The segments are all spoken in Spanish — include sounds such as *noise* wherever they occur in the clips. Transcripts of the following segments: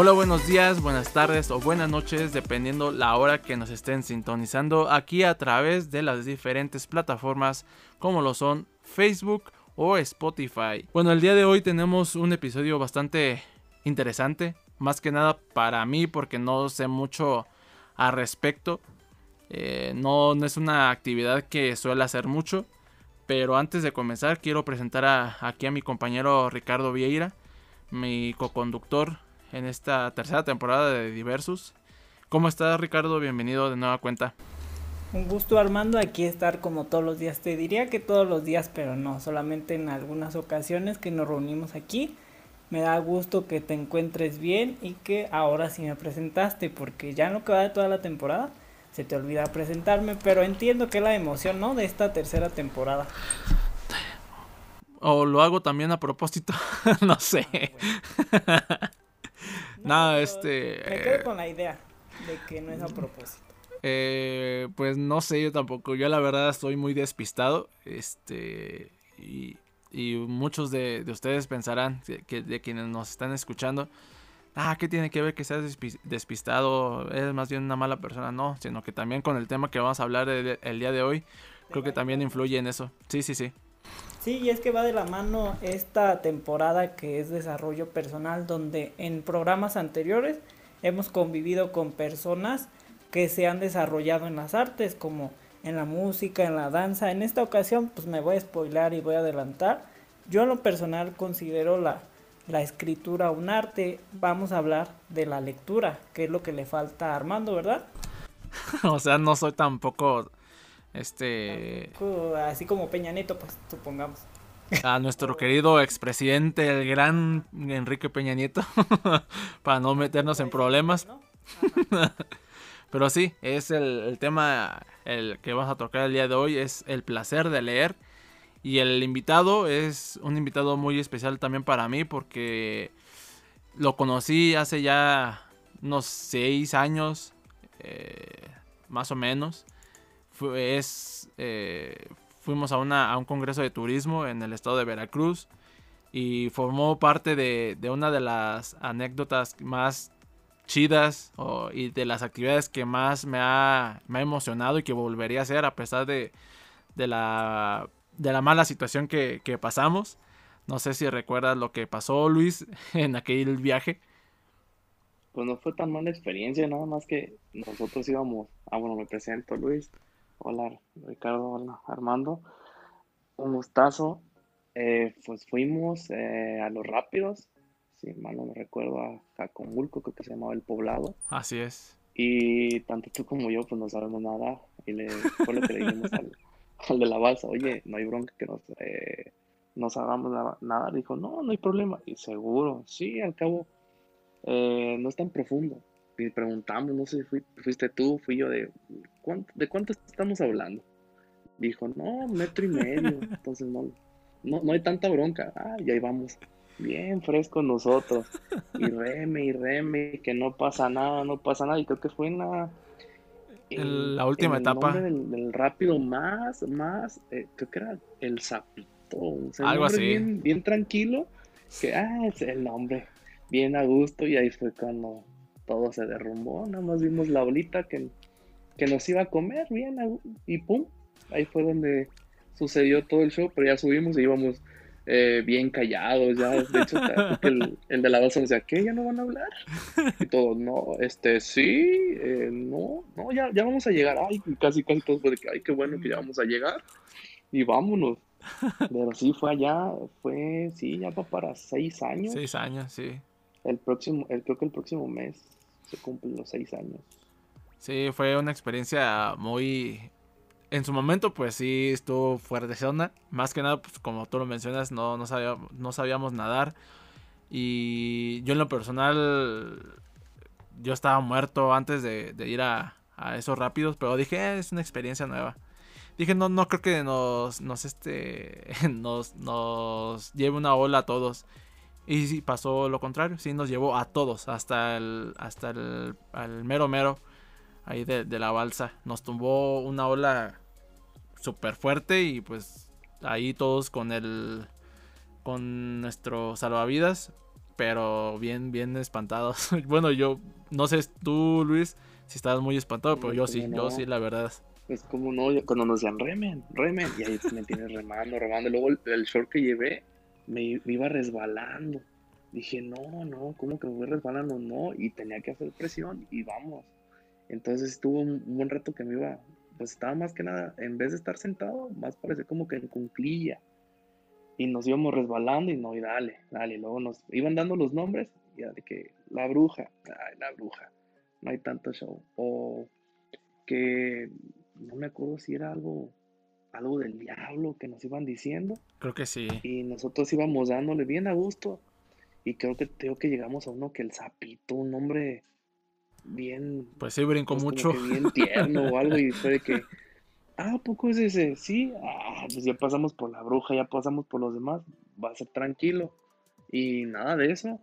Hola, buenos días, buenas tardes o buenas noches, dependiendo la hora que nos estén sintonizando aquí a través de las diferentes plataformas como lo son Facebook o Spotify. Bueno, el día de hoy tenemos un episodio bastante interesante, más que nada para mí porque no sé mucho al respecto. Eh, no, no, es una actividad que suele hacer mucho. Pero antes de comenzar quiero presentar aquí a mi compañero Ricardo Vieira, mi co-conductor en esta tercera temporada de Diversus. ¿Cómo estás Ricardo? Bienvenido de nueva cuenta. Un gusto Armando, aquí estar como todos los días. Te diría que todos los días, pero no, solamente en algunas ocasiones que nos reunimos aquí. Me da gusto que te encuentres bien y que ahora sí me presentaste, porque ya no queda de toda la temporada se te olvida presentarme, pero entiendo que es la emoción, ¿no? De esta tercera temporada. O lo hago también a propósito, *laughs* no sé. No, este... Me quedo con la idea de que no es a propósito. Eh, pues no sé, yo tampoco. Yo la verdad estoy muy despistado. Este. Y, y muchos de, de, ustedes pensarán, que, de quienes nos están escuchando, ah, ¿qué tiene que ver que seas despistado? Es más bien una mala persona. No, sino que también con el tema que vamos a hablar el, día de hoy, creo que también influye en eso. Sí, sí, sí. Sí, y es que va de la mano esta temporada que es desarrollo personal, donde en programas anteriores hemos convivido con personas que se han desarrollado en las artes, como en la música, en la danza. En esta ocasión, pues me voy a spoilar y voy a adelantar. Yo en lo personal considero la, la escritura un arte, vamos a hablar de la lectura, que es lo que le falta a Armando, ¿verdad? *laughs* o sea, no soy tampoco este así como Peña Nieto, pues supongamos. A nuestro querido expresidente, el gran Enrique Peña Nieto, *laughs* para no meternos en problemas. *laughs* Pero sí, es el, el tema el que vamos a tocar el día de hoy, es el placer de leer y el invitado es un invitado muy especial también para mí porque lo conocí hace ya unos seis años, eh, más o menos. Es, eh, fuimos a, una, a un congreso de turismo en el estado de Veracruz y formó parte de, de una de las anécdotas más chidas y de las actividades que más me ha, me ha emocionado y que volvería a hacer a pesar de, de la de la mala situación que, pasamos. No sé si recuerdas lo que pasó, Luis, *laughs* en aquel viaje. Pues no fue tan mala experiencia, nada más que nosotros íbamos. Ah, bueno, me presento, Luis. Hola, Ricardo, hola, Armando. Un gustazo. Eh, pues fuimos eh, a los rápidos, si mal no me recuerdo, a Jacomulco, creo que se llamaba el poblado. Así es. Y tanto tú como yo, pues no sabemos nada. Y le, fue lo que le dijimos al, *laughs* al de la balsa, oye, no hay bronca que nos, eh, no sabamos nada, Dijo, no, no hay problema. Y seguro, sí, al cabo, eh, no es tan profundo. Y preguntamos, no sé si fuiste tú, fui yo, de ¿cuánto, ¿de cuánto estamos hablando? Dijo, no, metro y medio. *laughs* Entonces no, no, no hay tanta bronca. Ah, y ahí vamos. Bien frescos nosotros. Y reme y reme, que no pasa nada, no pasa nada. Y creo que fue en la la última etapa. Del, rápido más, más, eh, creo que era el sapito. Algo así. Bien, bien tranquilo. Que, ah, es el nombre. Bien a gusto. Y ahí fue cuando todo se derrumbó. Nada más vimos la bolita que, que nos iba a comer bien. y pum. Ahí fue donde sucedió todo el show. Pero ya subimos y íbamos eh, bien callados, ya, de hecho, *laughs* el, el, de la balsa decía, ¿qué? ¿Ya no van a hablar? Y todos, no, este, sí, eh, no, no, ya, ya vamos a llegar, ay, casi, casi todos fue de que, ay, qué bueno que ya vamos a llegar, y vámonos. *laughs* Pero sí, fue allá, fue, sí, ya va para seis años. Seis años, sí. El próximo, el, creo que el próximo mes se cumplen los seis años. Sí, fue una experiencia muy en su momento, pues sí estuvo fuerte zona. Más que nada, pues como tú lo mencionas, no, no, no sabíamos nadar. Y yo en lo personal, yo estaba muerto antes de, ir a, esos rápidos, pero dije, eh, es una experiencia nueva. Dije, no, no creo que nos, nos, este, *laughs* nos, nos lleve una ola a todos. Y sí, pasó lo contrario, sí nos llevó a todos, hasta el, hasta el, mero mero ahí de, la balsa. Nos tumbó una ola súper fuerte y pues ahí todos con el con nuestro salvavidas pero bien, bien espantados. *laughs* bueno, yo no sé tú, Luis, si estabas muy espantado, pero yo sí, yo sí, la verdad. Pues como no, cuando nos decían remen, remen, y ahí me tienes remando, remando. Luego el, short que llevé me, iba resbalando. Dije, no, no, ¿cómo que me voy resbalando? No, y tenía que hacer presión y vamos. Entonces estuvo un, buen rato que me iba, pues estaba más que nada, en vez de estar sentado, más parece como que en cunclilla. Y nos íbamos resbalando y no, y dale, dale. Luego nos iban dando los nombres, ya de que la bruja, ay, la bruja, no hay tanto show. O que no me acuerdo si era algo, algo del diablo que nos iban diciendo. Creo que sí. Y nosotros íbamos dándole bien a gusto. Y creo que creo que llegamos a uno que el sapito, un hombre bien. Pues sí, brincó pues mucho. bien tierno o algo. Y *laughs* fue de que, ah, poco es ese? Sí, ah, pues ya pasamos por la bruja, ya pasamos por los demás. Va a ser tranquilo. Y nada de eso.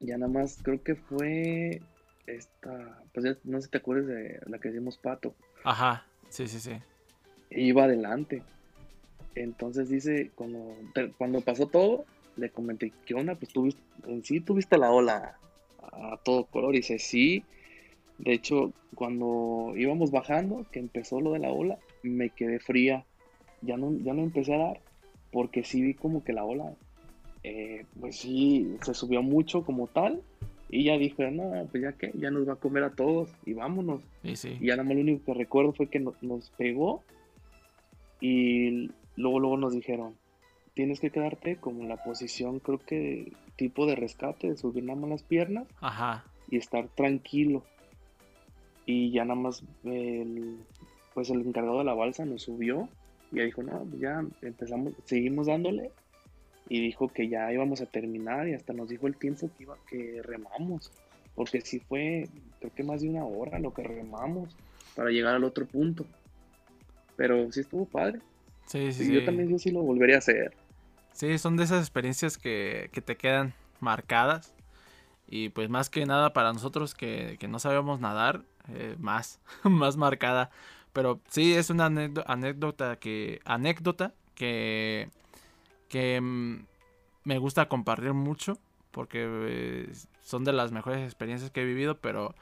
Ya nada más creo que fue esta, pues ya no sé si te acuerdas de la que decimos Pato. Ajá, sí, sí, sí. Iba adelante. Entonces dice, cuando, cuando pasó todo, le comenté, ¿qué onda? Pues tuviste, en sí tuviste la ola a, todo color. Y dice, sí. De hecho, cuando íbamos bajando, que empezó lo de la ola, me quedé fría. Ya no, ya no empecé a dar, porque sí vi como que la ola, eh, pues sí, se subió mucho como tal y ya dijo, no, pues ya que, ya nos va a comer a todos y vámonos. Y, sí. y ya nada más lo único que recuerdo fue que nos pegó y luego, luego nos dijeron, tienes que quedarte como en la posición, creo que tipo de rescate, de subir nada más las piernas Ajá. y estar tranquilo. Y ya nada más, el, pues el encargado de la balsa nos subió y dijo, no, pues ya empezamos, seguimos dándole y dijo que ya íbamos a terminar y hasta nos dijo el tiempo que iba que remamos porque sí fue creo que más de una hora lo que remamos para llegar al otro punto pero sí estuvo padre. Sí sí, yo también yo sí lo volvería a hacer. Sí son de esas experiencias que, que te quedan marcadas. Y pues más que nada para nosotros que, que no sabemos nadar eh, más *laughs* más marcada. Pero sí es una anécdota que anécdota que que mm, me gusta compartir mucho porque eh, son de las mejores experiencias que he vivido, pero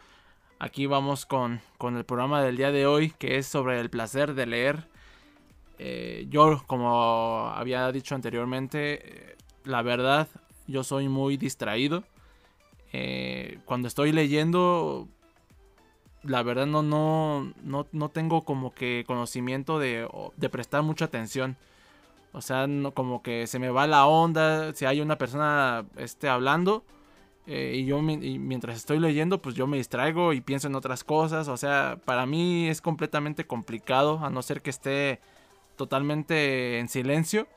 aquí vamos con, el programa del día de hoy que es sobre el placer de leer. Eh, yo, como había dicho anteriormente, eh, la verdad, yo soy muy distraído. cuando estoy leyendo, la verdad no, no, no, no tengo como que conocimiento de, de prestar mucha atención. O sea, no, como que se me va la onda. Si hay una persona este, hablando eh, y yo mientras estoy leyendo, pues yo me distraigo y pienso en otras cosas. O sea, para mí es completamente complicado, a no ser que esté totalmente en silencio.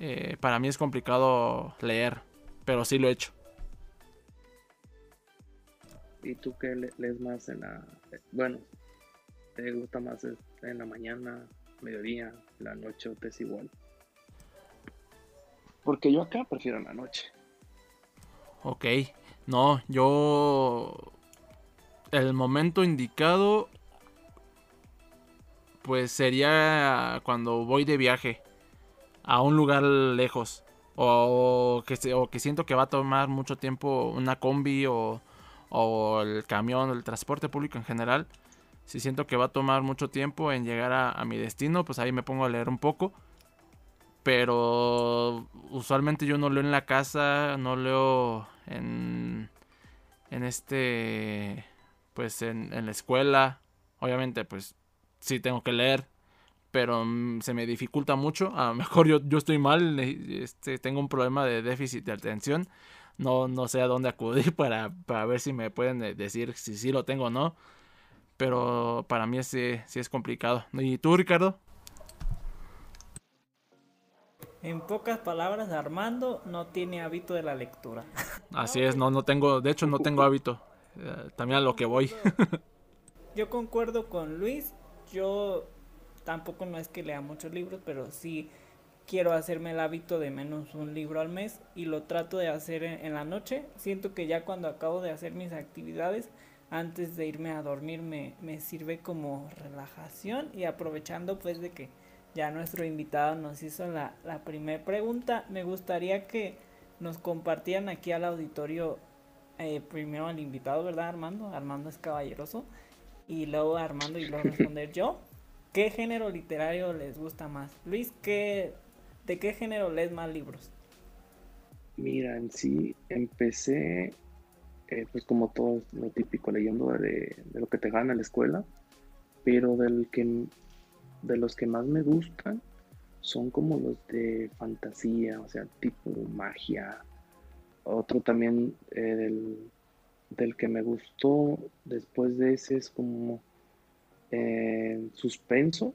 Eh, para mí es complicado leer, pero sí lo he hecho. ¿Y tú qué lees más en la... Bueno, ¿te gusta más en la mañana, mediodía, la noche o te es igual. Porque yo acá prefiero la noche. Ok, no, yo... El momento indicado pues sería cuando voy de viaje a un lugar lejos o que, o que siento que va a tomar mucho tiempo una combi o, o el camión, el transporte público en general si siento que va a tomar mucho tiempo en llegar a, mi destino, pues ahí me pongo a leer un poco. Pero usualmente yo no leo en la casa, no leo en, en este, pues en, la escuela. Obviamente, pues sí tengo que leer, pero mm, se me dificulta mucho. A lo mejor yo, yo estoy mal, este, tengo un problema de déficit de atención. No, no sé a dónde acudir *laughs* para, para ver si me pueden eh, decir si sí lo tengo o no. Pero para mí sí, sí es complicado. ¿Y tú, Ricardo? En pocas palabras, Armando no tiene hábito de la lectura. *laughs* Así es, no, no tengo, de hecho no tengo hábito. Eh, también a lo que voy. yo concuerdo con Luis. Yo tampoco no es que lea muchos libros, pero sí quiero hacerme el hábito de menos un libro al mes y lo trato de hacer en la noche. Siento que ya cuando acabo de hacer mis actividades antes de irme a dormir me, sirve como relajación y aprovechando pues de que ya nuestro invitado nos hizo la, la primera pregunta, me gustaría que nos compartían aquí al auditorio eh, primero al invitado, ¿verdad, Armando? Armando es caballeroso. Y luego Armando y luego *laughs* responder yo. ¿Qué género literario les gusta más? Luis, ¿qué, ¿de qué género lees más libros? Mira, en sí empecé, eh, pues como todo lo típico, leyendo de, lo que te gana en la escuela, pero del que, de los que más me gustan son como los de fantasía, o sea, tipo magia. Otro también eh, del, que me gustó después de ese es como eh, suspenso.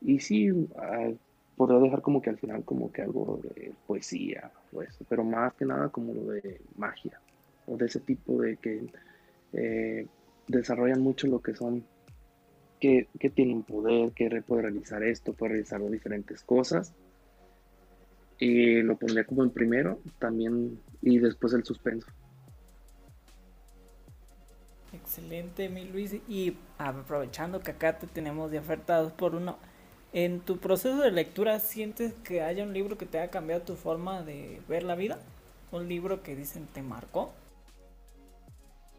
Y sí, ah, podría dejar como que al final como que algo de poesía o eso, pero más que nada como lo de magia o de ese tipo de que eh, desarrollan mucho lo que son que, que tienen poder, que puede realizar esto, puede realizar diferentes cosas. Y lo pondría como en primero también y después el suspenso. Excelente, mi Luis. Y aprovechando que acá te tenemos de oferta por uno, ¿en tu proceso de lectura sientes que haya un libro que te haya cambiado tu forma de ver la vida? ¿Un libro que dicen te marcó?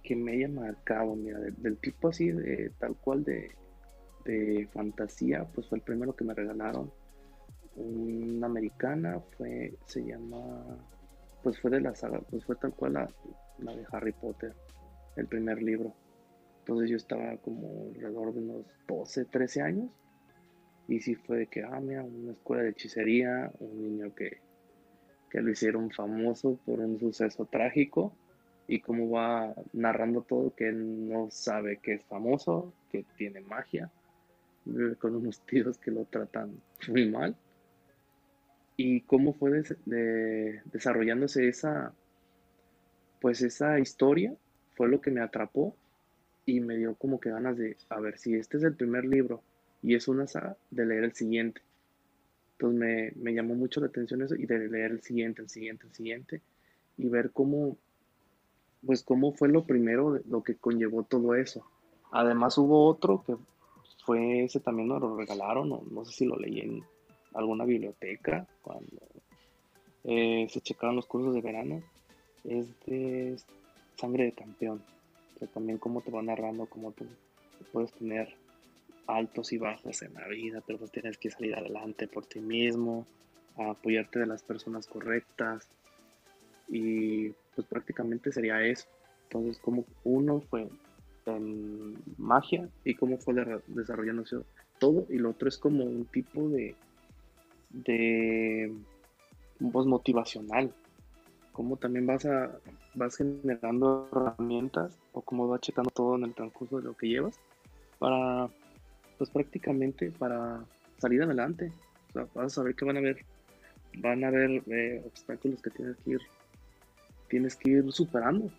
Que me haya marcado, mira, del tipo así, de tal cual de de fantasía, pues fue el primero que me regalaron. Una americana fue, se llama, pues fue de la saga, pues fue tal cual la, de Harry Potter, el primer libro. Entonces yo estaba como alrededor de unos 12, 13 años. Y sí fue de que, ah, una escuela de hechicería, un niño que, que lo hicieron famoso por un suceso trágico y cómo va narrando todo que no sabe que es famoso, que tiene magia *laughs* con unos tíos que lo tratan muy mal. Y cómo fue desarrollándose esa, pues esa historia, fue lo que me atrapó y me dio como que ganas de, a ver, si este es el primer libro y es una saga, de leer el siguiente. Entonces me, me llamó mucho la atención eso y de leer el siguiente, el siguiente, el siguiente y ver cómo, pues cómo fue lo primero, lo que conllevó todo eso. Además hubo otro que fue ese también nos lo regalaron, no, no sé si lo leí en alguna biblioteca cuando eh, se checaron los cursos de verano. Es de Sangre de Campeón. O también cómo te va narrando, cómo tú puedes tener altos y bajos en la vida, pero pues tienes que salir adelante por ti mismo, apoyarte de las personas correctas. Y pues prácticamente sería eso. Entonces, como uno fue en magia y cómo fue desarrollándose todo. Y lo otro es como un tipo de, de voz motivacional. Cómo también vas, a, vas generando herramientas o cómo vas checando todo en el transcurso de lo que llevas para, pues prácticamente para salir adelante. O sea, vas a saber que van a haber, van a haber eh, obstáculos que tienes que ir, tienes que ir superando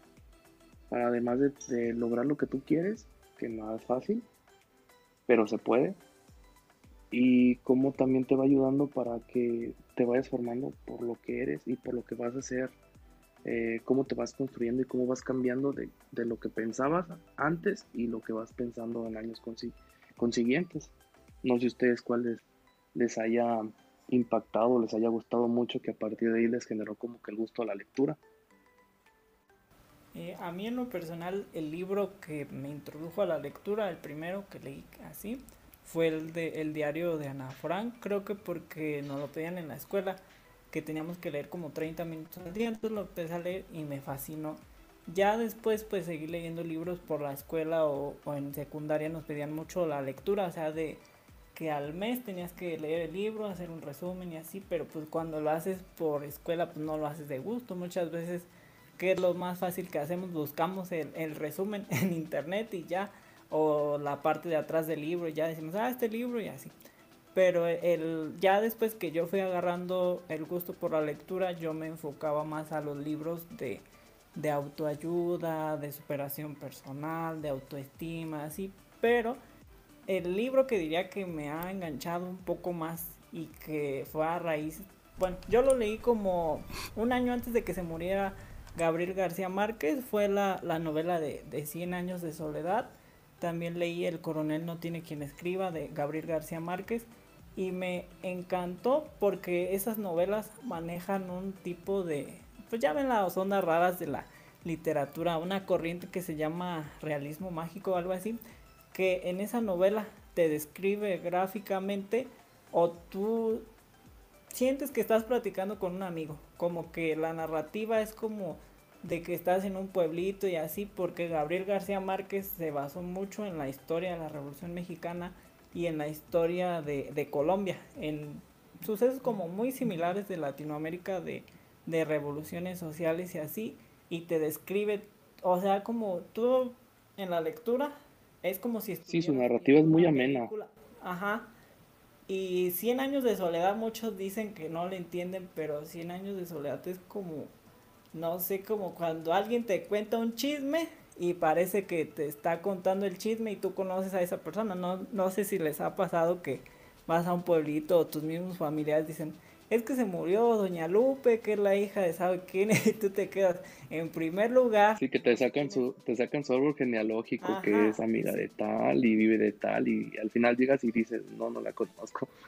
para además de, lograr lo que tú quieres, que no es fácil, pero se puede. Y cómo también te va ayudando para que te vayas formando por lo que eres y por lo que vas a hacer, eh, cómo te vas construyendo y cómo vas cambiando de, lo que pensabas antes y lo que vas pensando en años consiguientes. No sé ustedes cuáles les haya impactado, les haya gustado mucho, que a partir de ahí les generó como que el gusto a la lectura. Eh, a mí en lo personal el libro que me introdujo a la lectura, el primero que leí así, fue el de El diario de Ana Frank, creo que porque nos lo pedían en la escuela, que teníamos que leer como 30 minutos al día, entonces lo empecé a leer y me fascinó. Ya después pues seguí leyendo libros por la escuela o, o en secundaria nos pedían mucho la lectura, o sea, de que al mes tenías que leer el libro, hacer un resumen y así, pero pues cuando lo haces por escuela pues no lo haces de gusto, muchas veces que es lo más fácil que hacemos, buscamos el, resumen *laughs* en internet y ya, o la parte de atrás del libro, y ya decimos, ah, este libro y así. Pero el, ya después que yo fui agarrando el gusto por la lectura, yo me enfocaba más a los libros de, de autoayuda, de superación personal, de autoestima, así. Pero el libro que diría que me ha enganchado un poco más y que fue a raíz, bueno, yo lo leí como un año antes de que se muriera Gabriel García Márquez fue la, novela de, de 100 años de soledad. También leí El coronel no tiene quien escriba de Gabriel García Márquez. y me encantó porque esas novelas manejan un tipo de, pues ya ven las ondas raras de la literatura, una corriente que se llama realismo mágico o algo así, que en esa novela te describe gráficamente o tú sientes que estás platicando con un amigo, como que la narrativa es como de que estás en un pueblito y así, porque Gabriel García Márquez se basó mucho en la historia de la Revolución Mexicana y en la historia de, de Colombia, en sucesos como muy similares de Latinoamérica de, de revoluciones sociales y así, y te describe, o sea, como tú en la lectura es como si... Sí, su narrativa es muy amena. Ajá. Y 100 años de soledad, muchos dicen que no le entienden, pero 100 años de soledad es como, no sé, como cuando alguien te cuenta un chisme y parece que te está contando el chisme y tú conoces a esa persona. No, no sé si les ha pasado que vas a un pueblito o tus mismos familiares dicen, es que se murió Doña Lupe, que es la hija de sabe quién, *laughs* y tú te quedas en primer lugar. Sí, que te sacan su, te sacan su árbol genealógico, que es amiga de tal y vive de tal, y al final llegas y dices, no, no la conozco. *laughs*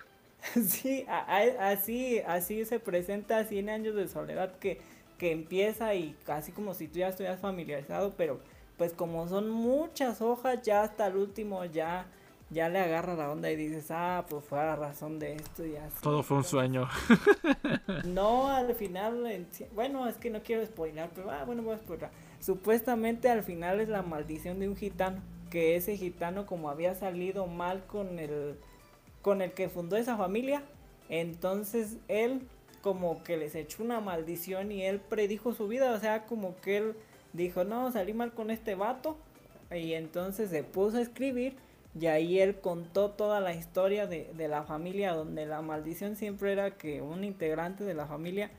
Sí, así, así se presenta 100 años de soledad que, que empieza y casi como si tú ya estuvieras familiarizado, pero pues como son muchas hojas, ya hasta el último ya ya le agarra la onda y dices, ah, pues fue a la razón de esto y así. Todo fue un sueño. *laughs* no, al final, bueno, es que no quiero spoiler, pero ah, bueno, voy a spoiler. Supuestamente al final es la maldición de un gitano, que ese gitano como había salido mal con el, con el que fundó esa familia, entonces él como que les echó una maldición y él predijo su vida, o sea, como que él dijo, no, salí mal con este vato, y entonces se puso a escribir y ahí él contó toda la historia de, la familia, donde la maldición siempre era que un integrante de la familia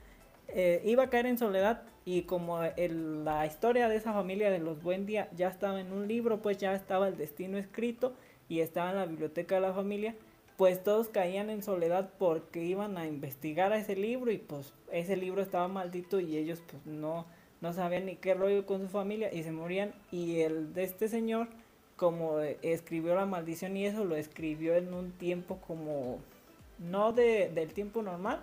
eh, iba a caer en soledad y como la historia de esa familia de los buen día ya estaba en un libro, pues ya estaba el destino escrito y estaba en la biblioteca de la familia, pues todos caían en soledad porque iban a investigar a ese libro y pues ese libro estaba maldito y ellos pues no, no sabían ni qué rollo con su familia y se morían. Y el de este señor como escribió la maldición y eso lo escribió en un tiempo como no de, del tiempo normal,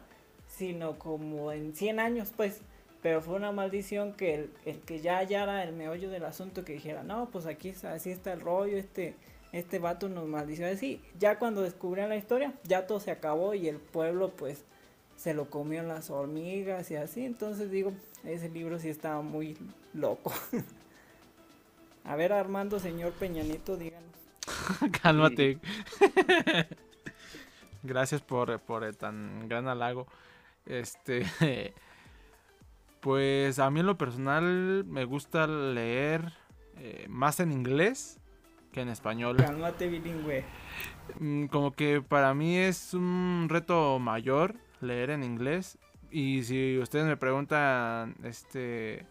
sino como en 100 años pues, pero fue una maldición que el, que ya hallara el meollo del asunto que dijera, no, pues aquí así está el rollo, este, este vato nos maldició así, ya cuando descubrieron la historia, ya todo se acabó y el pueblo pues se lo comió las hormigas y así, entonces digo, ese libro sí estaba muy loco. *laughs* A ver, Armando, señor Peñanito, díganos. *laughs* Cálmate. *laughs* Gracias por, por el tan gran halago. Este. *laughs* Pues a mí en lo personal me gusta leer eh, más en inglés que en español. Cálmate bilingüe. Mm, como que para mí es un reto mayor leer en inglés. Y si ustedes me preguntan, este,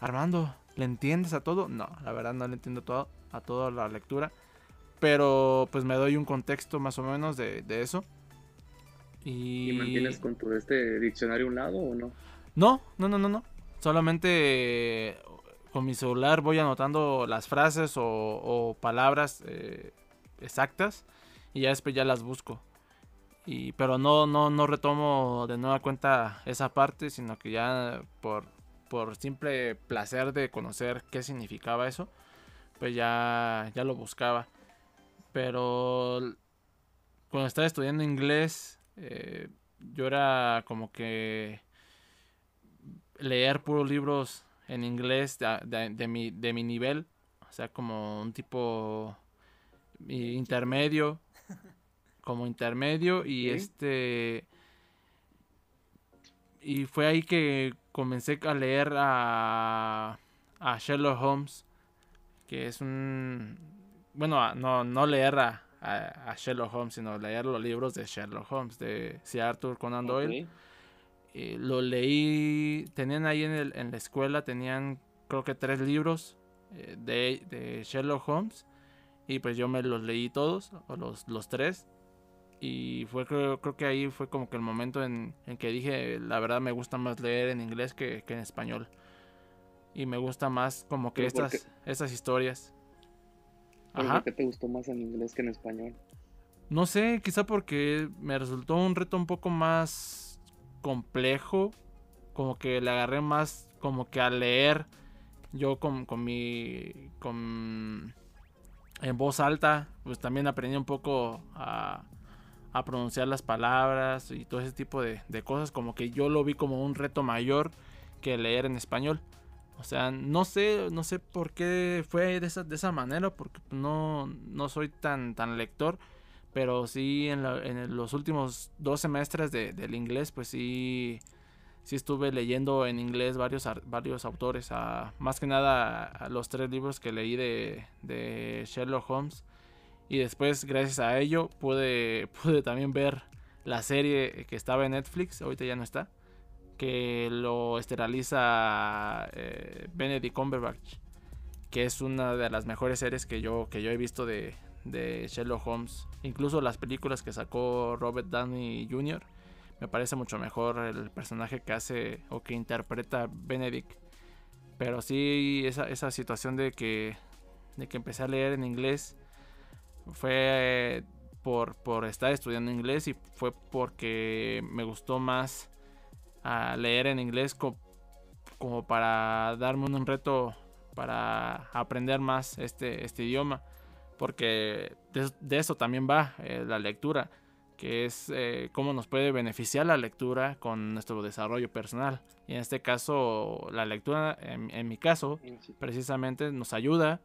Armando, ¿Le entiendes a todo? No, la verdad no le entiendo todo, a toda la lectura. Pero pues me doy un contexto más o menos de, eso. Y... mantienes con tu este diccionario a un lado o no? No, no, no, no, no. Solamente con mi celular voy anotando las frases o, palabras eh, exactas y ya después ya las busco. Y, pero no, no, no retomo de nueva cuenta esa parte, sino que ya por por simple placer de conocer qué significaba eso, pues ya, ya lo buscaba. Pero cuando estaba estudiando inglés, eh, yo era como que leer puros libros en inglés de, mi, de mi nivel, o sea, como un tipo intermedio, como intermedio y este... Y fue ahí que comencé a leer a, a Sherlock Holmes, que es un... Bueno, no, no leer a, a, Sherlock Holmes, sino leer los libros de Sherlock Holmes, de Sir Arthur Conan Doyle. lo leí, tenían ahí en, el, en, la escuela, tenían creo que tres libros eh, de, de, Sherlock Holmes. Y pues yo me los leí todos, o los, los tres. Y fue creo, creo que ahí fue como que el momento en, que dije, la verdad me gusta más leer en inglés que, en español. Y me gusta más como que estas, estas historias. Ajá. ¿Por qué te gustó más en inglés que en español? No sé, quizá porque me resultó un reto un poco más complejo. Como que le agarré más como que a leer yo con, con mi... con... en voz alta, pues también aprendí un poco a, a pronunciar las palabras y todo ese tipo de, cosas. Como que yo lo vi como un reto mayor que leer en español. O sea, no sé, no sé por qué fue de esa, de esa manera, porque no, no soy tan, tan lector, pero sí en, los últimos dos semestres de, del inglés, pues sí, sí estuve leyendo en inglés varios, varios autores, más que nada los tres libros que leí de Sherlock Holmes, y después gracias a ello pude, *laughs* pude también ver la serie que estaba en Netflix, ahorita ya no está que lo esteriliza eh, Benedict Cumberbatch, que es una de las mejores series que yo, que yo he visto de, de Sherlock Holmes. Incluso las películas que sacó Robert Downey Jr. Me parece mucho mejor el personaje que hace o que interpreta Benedict. Pero sí, esa, esa situación de que, de que empecé a leer en inglés fue por, por estar estudiando inglés y fue porque me gustó más a leer en inglés como para darme un reto para aprender más este, este idioma. Porque de, eso también va eh, la lectura, que es eh, cómo nos puede beneficiar la lectura con nuestro desarrollo personal. Y en este caso, la lectura, en, mi caso, precisamente nos ayuda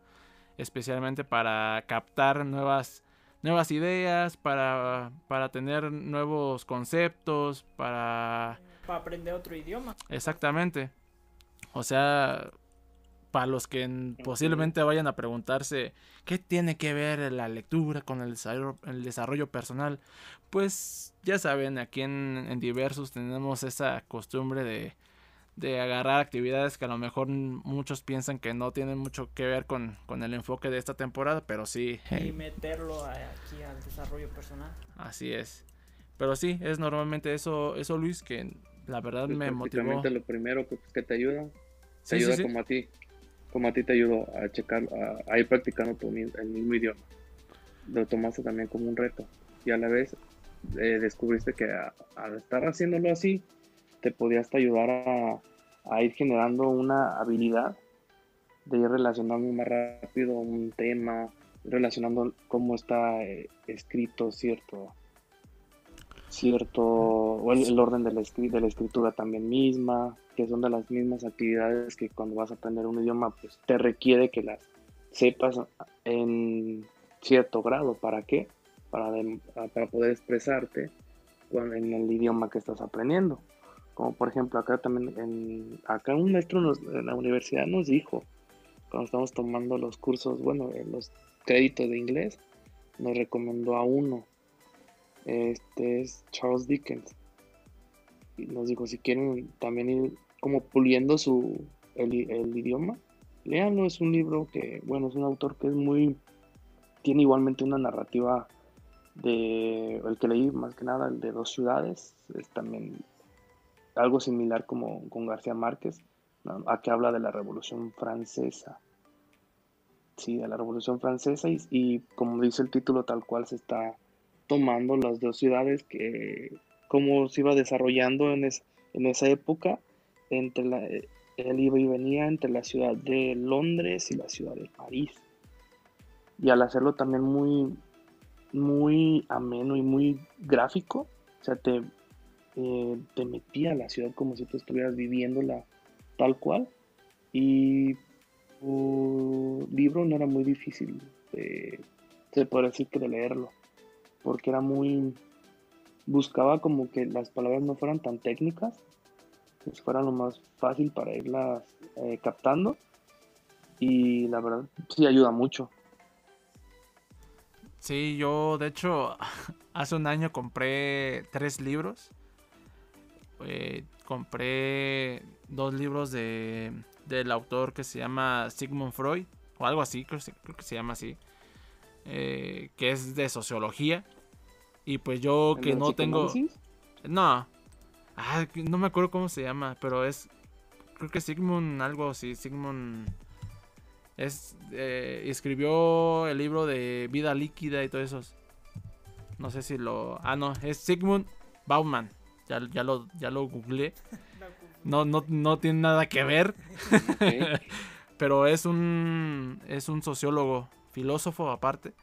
especialmente para captar nuevas, nuevas ideas, para, para tener nuevos conceptos, para para aprender otro idioma. Exactamente. O sea, para los que posiblemente vayan a preguntarse qué tiene que ver la lectura con el desarrollo, el desarrollo personal, pues ya saben, aquí en, en Diversos tenemos esa costumbre de, de, agarrar actividades que a lo mejor muchos piensan que no tienen mucho que ver con, con el enfoque de esta temporada, pero sí. Y meterlo aquí al desarrollo personal. Así es. Pero sí, es normalmente eso, eso Luis, que la verdad pues me motivó. lo primero que, que te ayuda, te ayuda como a ti, como a ti te ayudó a checar, a, ir practicando tu, el mismo idioma. Lo tomaste también como un reto y a la vez eh, descubriste que al estar haciéndolo así, te podías ayudar a, ir generando una habilidad de ir relacionando más rápido un tema, relacionando cómo está eh, escrito cierto cierto, o el, orden de la, escritura también misma, que son de las mismas actividades que cuando vas a aprender un idioma, pues te requiere que las sepas en cierto grado. ¿Para qué? Para, para poder expresarte en el idioma que estás aprendiendo. Como por ejemplo, acá también, en, acá un maestro en la universidad nos dijo, cuando estamos tomando los cursos, bueno, los créditos de inglés, nos recomendó a uno este es Charles Dickens. Y nos dijo, si quieren también ir como puliendo su, el, idioma, léanlo, es un libro que, bueno, es un autor que es muy, tiene igualmente una narrativa de, el que leí más que nada, el de dos ciudades, es también algo similar como con García Márquez, a que habla de la Revolución Francesa. Sí, de la Revolución Francesa y, como dice el título tal cual se está tomando las dos ciudades que cómo se iba desarrollando en, esa época entre la, él iba y venía entre la ciudad de Londres y la ciudad de París y al hacerlo también muy muy ameno y muy gráfico o sea te eh, te metía a la ciudad como si tú estuvieras viviéndola tal cual y tu libro no era muy difícil se puede decir que de leerlo porque era muy... buscaba como que las palabras no fueran tan técnicas, que fuera lo más fácil para irlas eh, captando y la verdad sí ayuda mucho. Sí, yo de hecho *laughs* hace un año compré tres libros. Eh, compré dos libros de, del autor que se llama Sigmund Freud, o algo así, creo que se llama así. Eh, que es de sociología. Y pues yo que no tengo... No. Ah, no me acuerdo cómo se llama, pero es... Creo que Sigmund algo así, Sigmund... Es, eh, escribió el libro de Vida Líquida y todo eso. No sé si lo... Ah, no, es Sigmund Bauman. Ya, ya, lo, ya *laughs* lo googleé. No, no, no tiene nada que ver. *laughs* Pero es un, es un sociólogo, filósofo aparte.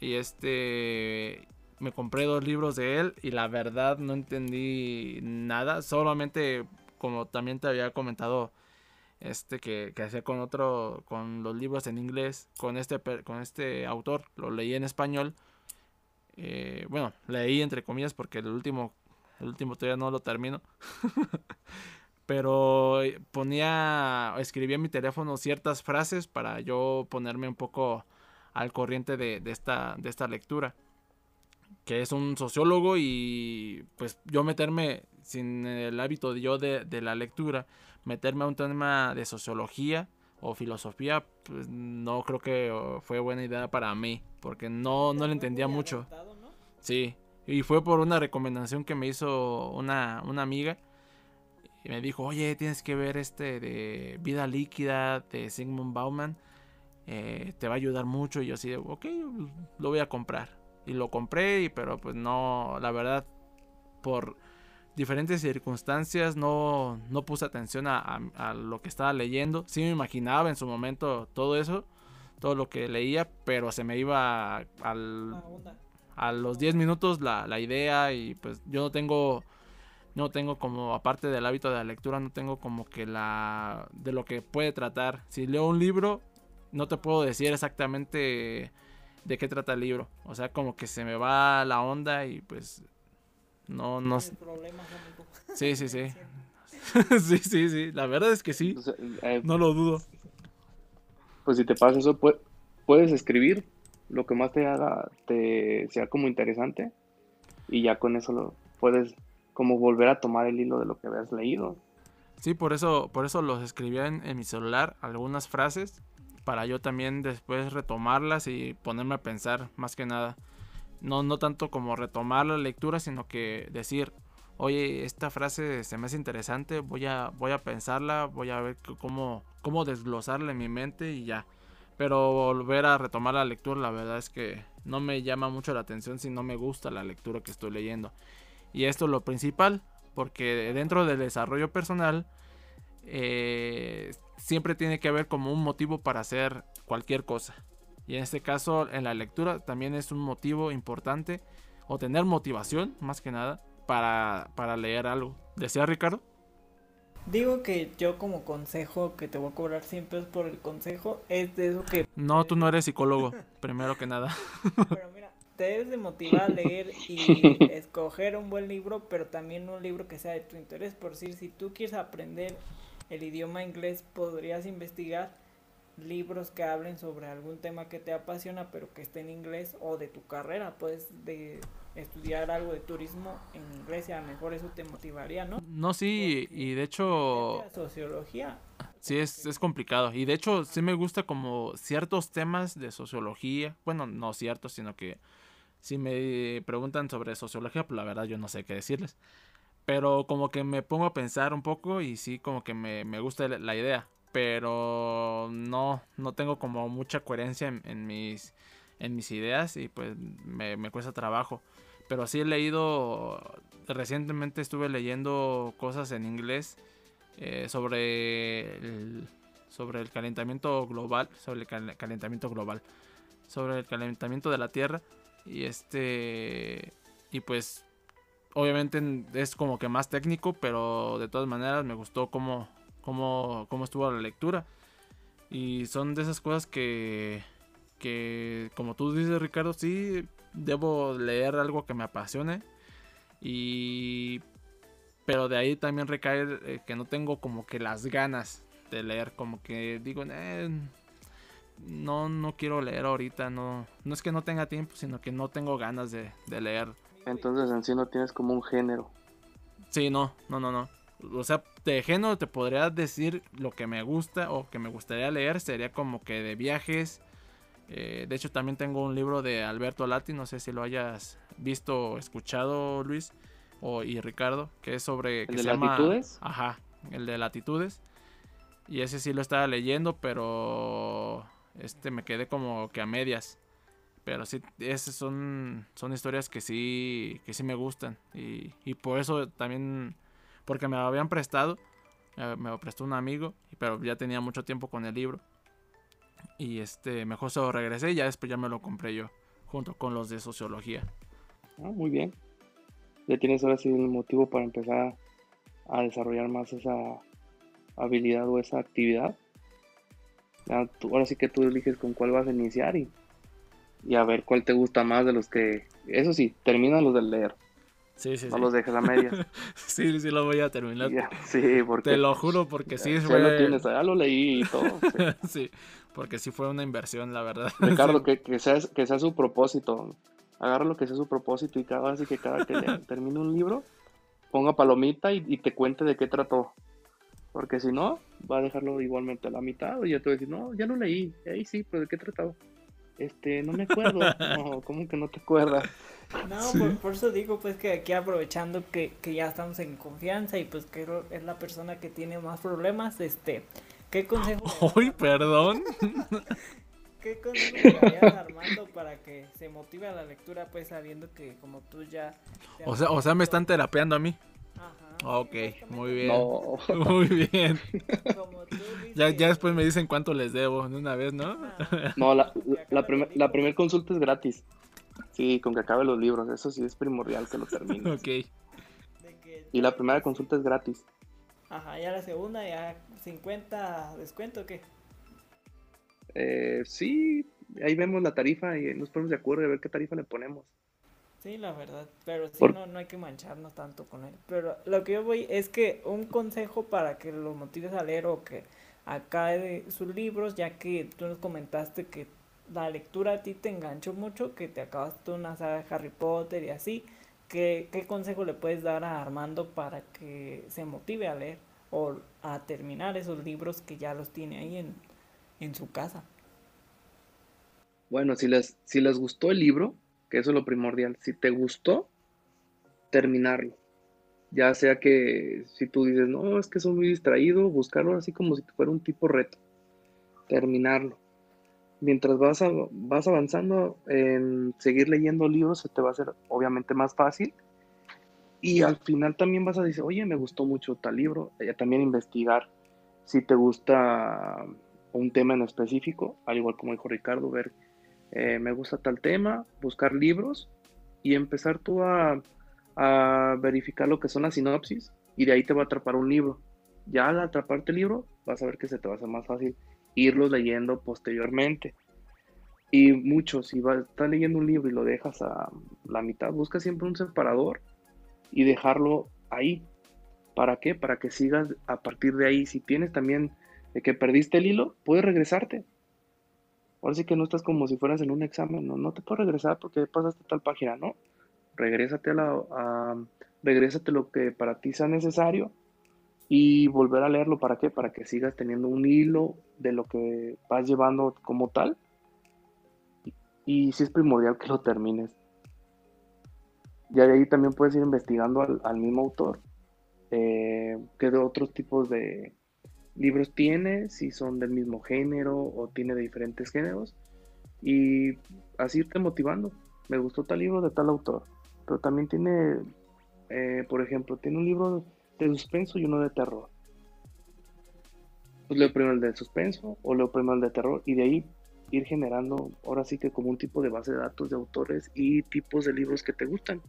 Y este me compré dos libros de él y la verdad no entendí nada. Solamente como también te había comentado este que, que hacía con otro con los libros en inglés con este con este autor lo leí en español eh, bueno leí entre comillas porque el último el último todavía no lo termino. *laughs* Pero eh, ponía escribía en mi teléfono ciertas frases para yo ponerme un poco al corriente de, de esta de esta lectura. Que es un sociólogo y pues yo meterme sin el hábito de yo de, de la lectura meterme a un tema de sociología o filosofía, pues no creo que fue buena idea para mí, porque no, no le entendía mucho. Sí, y fue por una recomendación que me hizo una, una amiga. Y me dijo, oye, tienes que ver este de Vida Líquida de Sigmund Bauman. Eh, te va a ayudar mucho. Y yo así, ok, lo voy a comprar. Y lo compré, pero pues no, la verdad, por diferentes circunstancias no, no puse atención a, lo que estaba leyendo. Sí me imaginaba en su momento todo eso, todo lo que leía, pero se me iba al, a los 10 minutos la, la, idea y pues yo no tengo, no tengo como, aparte del hábito de la lectura, no tengo como que la, de lo que puede tratar. Si leo un libro, no te puedo decir exactamente de qué trata el libro. O sea, como que se me va la onda y pues no, no. *laughs* Sí, sí, sí. *laughs* *laughs* sí, sí, sí. La verdad es que sí. Eh, no lo dudo. Pues si te pasa eso, puedes escribir lo que más te haga, te sea como interesante. Y ya con eso lo puedes como volver a tomar el hilo de lo que habías leído. Sí, por eso, por eso los escribía en, mi celular, algunas frases, para yo también después retomarlas y ponerme a pensar más que nada. No, no tanto como retomar la lectura, sino que decir, oye, esta frase se me hace interesante, voy a, voy a pensarla, voy a ver cómo, cómo desglosarla en mi mente y ya. Pero volver a retomar la lectura, la verdad es que no me llama mucho la atención si no me gusta la lectura que estoy leyendo. Y esto es lo principal, porque dentro del desarrollo personal eh, siempre tiene que haber como un motivo para hacer cualquier cosa. Y en este caso, en la lectura también es un motivo importante, o tener motivación, más que nada, para, para leer algo. ¿Desea Ricardo? Digo que yo como consejo que te voy a cobrar siempre es por el consejo, es de eso que... No, tú no eres psicólogo, primero que nada. *laughs* Pero mira, te debes de motivar a leer y escoger un buen libro, pero también un libro que sea de tu interés. Por decir, si tú quieres aprender el idioma inglés, podrías investigar libros que hablen sobre algún tema que te apasiona pero que esté en inglés o de tu carrera, puedes de estudiar algo de turismo en inglés y a lo mejor eso te motivaría, ¿no? No, sí, y de hecho... Sociología. Sí, es, es complicado. Y de hecho sí me gusta como ciertos temas de sociología, bueno, no ciertos, sino que si me preguntan sobre sociología, pues la verdad yo no sé qué decirles. Pero como que me pongo a pensar un poco y sí, como que me, me gusta la idea pero no, no tengo como mucha coherencia en, mis, en mis ideas y pues me, cuesta trabajo. Pero sí he leído, recientemente estuve leyendo cosas en inglés eh, sobre, el, sobre el calentamiento global, sobre el calentamiento global, sobre el calentamiento de la Tierra y este, y pues obviamente es como que más técnico, pero de todas maneras me gustó cómo, cómo, cómo estuvo la lectura. Y son de esas cosas que, que, como tú dices Ricardo, sí, debo leer algo que me apasione. Y... Pero de ahí también recae eh, que no tengo como que las ganas de leer, como que digo, eh, no, no quiero leer ahorita, no, no es que no tenga tiempo, sino que no tengo ganas de, de leer. Entonces en sí no tienes como un género. Sí, no, no, no, no o sea, de género te podría decir lo que me gusta o que me gustaría leer, sería como que de viajes. Eh, de hecho, también tengo un libro de Alberto Lati, no sé si lo hayas visto o escuchado, Luis o, y Ricardo, que es sobre... ¿El de latitudes? Ajá, el de latitudes. Y ese sí lo estaba leyendo, pero este me quedé como que a medias. Pero sí, esas son, son historias que sí, que sí me gustan. Y, y por eso también, porque me lo habían prestado, me lo prestó un amigo, pero ya tenía mucho tiempo con el libro. Y este, mejor se lo regresé y ya después ya me lo compré yo, junto con los de sociología. Ah, muy bien. Ya tienes ahora sí un motivo para empezar a desarrollar más esa habilidad o esa actividad. ahora sí que tú eliges con cuál vas a iniciar y y a ver cuál te gusta más de los que. Eso sí, termina los de leer. Sí, sí, no los dejes a medias. *laughs* sí, sí, lo voy a terminar. sí, porque. Te lo juro, porque sí. Ya, lo tienes, ya lo leí y todo. Sí. *laughs* porque sí fue una inversión, la verdad. *laughs* Ricardo, que, que, sea, que sea su propósito. Agarra lo que sea su propósito y cada vez que cada que *laughs* termine un libro, ponga palomita y, y, te cuente de qué trató. Porque si no, va a dejarlo igualmente a la mitad y ya te va a decir, no, ya lo leí. ahí sí, pero ¿de qué trató? Este, no me acuerdo. *laughs* No, ¿cómo que no te acuerdas? No, por, eso digo pues que aquí aprovechando que, ya estamos en confianza y pues que es la persona que tiene más problemas, este, ¿qué consejo? *laughs* Uy, perdón. *laughs* ¿Qué consejo le darías Armando para que se motive a la lectura pues sabiendo que como tú ya... O sea, o sea, me están terapeando a mí. Ok, muy bien. *laughs* Muy bien. ya, ya después me dicen cuánto les debo de una vez, ¿no? no, la, la, la primera consulta es gratis. Sí, con que acabe los libros. Eso sí es primordial que lo termine. ok. Y la primera consulta es gratis. Ajá, ya la segunda, ya 50 descuento, ¿o qué? Eh, sí, ahí vemos la tarifa y nos ponemos de acuerdo a ver qué tarifa le ponemos. Sí, la verdad, pero sí, no, no hay que mancharnos tanto con él. Pero lo que yo voy es que un consejo para que lo motives a leer o que acabe sus libros, ya que tú nos comentaste que la lectura a ti te enganchó mucho, que te acabaste una saga de Harry Potter y así. ¿Qué, ¿Qué consejo le puedes dar a Armando para que se motive a leer o a terminar esos libros que ya los tiene ahí en, en su casa? Bueno, si les, si les gustó el libro, que eso es lo primordial. Si te gustó, terminarlo. Ya sea que si tú dices, no, es que soy muy distraído, buscarlo así como si fuera un tipo reto. Terminarlo. Mientras vas, vas avanzando en seguir leyendo libros, se te va a hacer obviamente más fácil. Y al final también vas a decir, oye, me gustó mucho tal libro. Ya también investigar si te gusta un tema en específico, al igual como dijo Ricardo, ver eh, me gusta tal tema, buscar libros y empezar tú a, verificar lo que son las sinopsis y de ahí te va a atrapar un libro. Ya al atraparte el libro, vas a ver que se te va a hacer más fácil irlo leyendo posteriormente. Y mucho, si vas, estás leyendo un libro y lo dejas a la mitad, busca siempre un separador y dejarlo ahí. ¿Para qué? Para que sigas a partir de ahí. Si tienes también de que perdiste el hilo, puedes regresarte Ahora sí que no estás como si fueras en un examen, no, no te puedo regresar porque pasaste tal página, ¿no? Regrésate a la, a, regrésate lo que para ti sea necesario y volver a leerlo, ¿para qué? Para que sigas teniendo un hilo de lo que vas llevando como tal. Y, si es primordial que lo termines. Ya de ahí también puedes ir investigando al, mismo autor, eh, que de otros tipos de, libros tiene, si son del mismo género o tiene de diferentes géneros. Y así irte motivando. Me gustó tal libro de tal autor. Pero también tiene, eh, por ejemplo, tiene un libro de suspenso y uno de terror. Pues leo primero el de suspenso o leo primero el de terror y de ahí ir generando, ahora sí que como un tipo de base de datos de autores y tipos de libros que te gustan.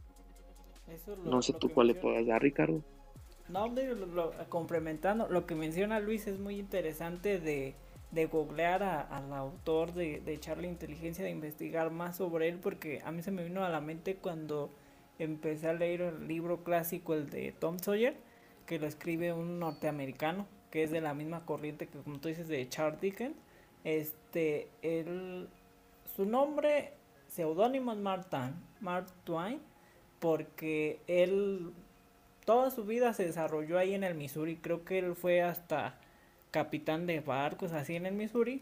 no sé tú cuál le puedas dar, Ricardo. No, lo, complementando, lo que menciona Luis es muy interesante de, de googlear al autor, de, de echarle inteligencia, de investigar más sobre él, porque a mí se me vino a la mente cuando empecé a leer el libro clásico, el de Tom Sawyer, que lo escribe un norteamericano, que es de la misma corriente que, como tú dices, de Charles Dickens. Este, él, su nombre seudónimo es Mark Twain, porque él toda su vida se desarrolló ahí en el Missouri. Creo que él fue hasta capitán de barcos así en el Missouri.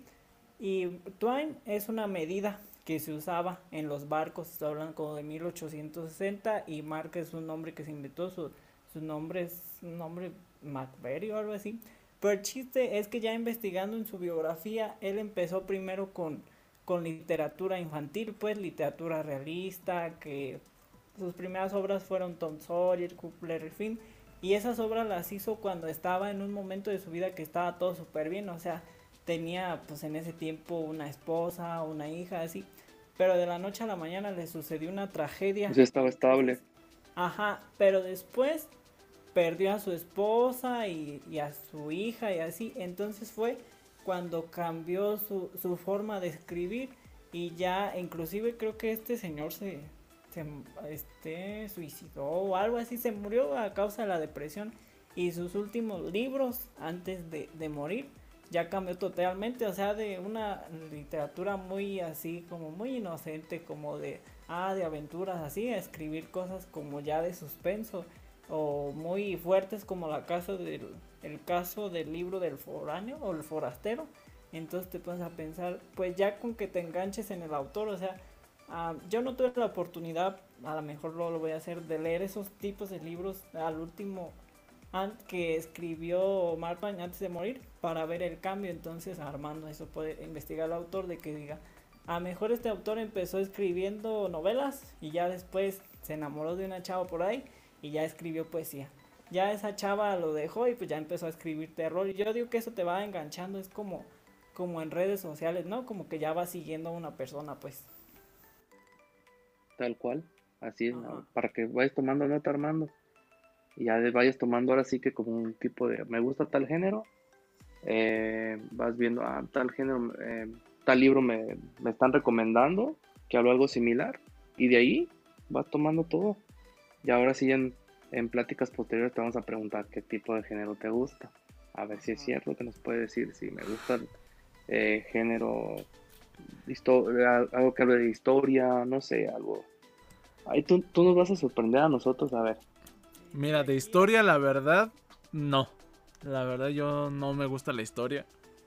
Y Twain es una medida que se usaba en los barcos, está hablando como de 1860 y Mark es un nombre que se inventó, su, su nombre es un nombre McBerry o algo así. Pero el chiste es que ya investigando en su biografía, él empezó primero con, con literatura infantil, pues literatura realista, que sus primeras obras fueron Tom Sawyer, Cooper Fin, y esas obras las hizo cuando estaba en un momento de su vida que estaba todo súper bien, o sea, tenía pues en ese tiempo una esposa, una hija, así, pero de la noche a la mañana le sucedió una tragedia. Ya estaba estable. Ajá, pero después perdió a su esposa y, a su hija y así, entonces fue cuando cambió su, su forma de escribir y ya inclusive creo que este señor se, se este, suicidó o algo así, se murió a causa de la depresión y sus últimos libros antes de, de morir ya cambió totalmente, o sea, de una literatura muy así, como muy inocente, como de, ah, de aventuras así, a escribir cosas como ya de suspenso, o muy fuertes como el caso del libro del foráneo o el forastero, entonces te pones a pensar, pues ya con que te enganches en el autor, o sea, ah, yo no tuve la oportunidad, a lo mejor lo, lo voy a hacer, de leer esos tipos de libros al último que escribió Marpan antes de morir para ver el cambio. Entonces Armando eso puede investigar al autor de que diga, a mejor este autor empezó escribiendo novelas y ya después se enamoró de una chava por ahí y ya escribió poesía. Ya esa chava lo dejó y pues ya empezó a escribir terror. Y yo digo que eso te va enganchando, es como, como en redes sociales, ¿no? Como que ya va siguiendo a una persona, pues. Tal cual, así es, para que vayas tomando nota, Armando y ya vayas tomando ahora sí que como un tipo de, me gusta tal género, eh, vas viendo, a ah, tal género, eh, tal libro me, están recomendando, que hablo algo similar, y de ahí vas tomando todo. Y ahora sí en, en pláticas posteriores te vamos a preguntar qué tipo de género te gusta, a ver si es cierto que nos puede decir, si me gusta el eh, género, algo que hable de historia, no sé, algo. Ahí tú, tú nos vas a sorprender a nosotros, a ver. Mira, de historia, la verdad, no. La verdad, yo no me gusta la historia.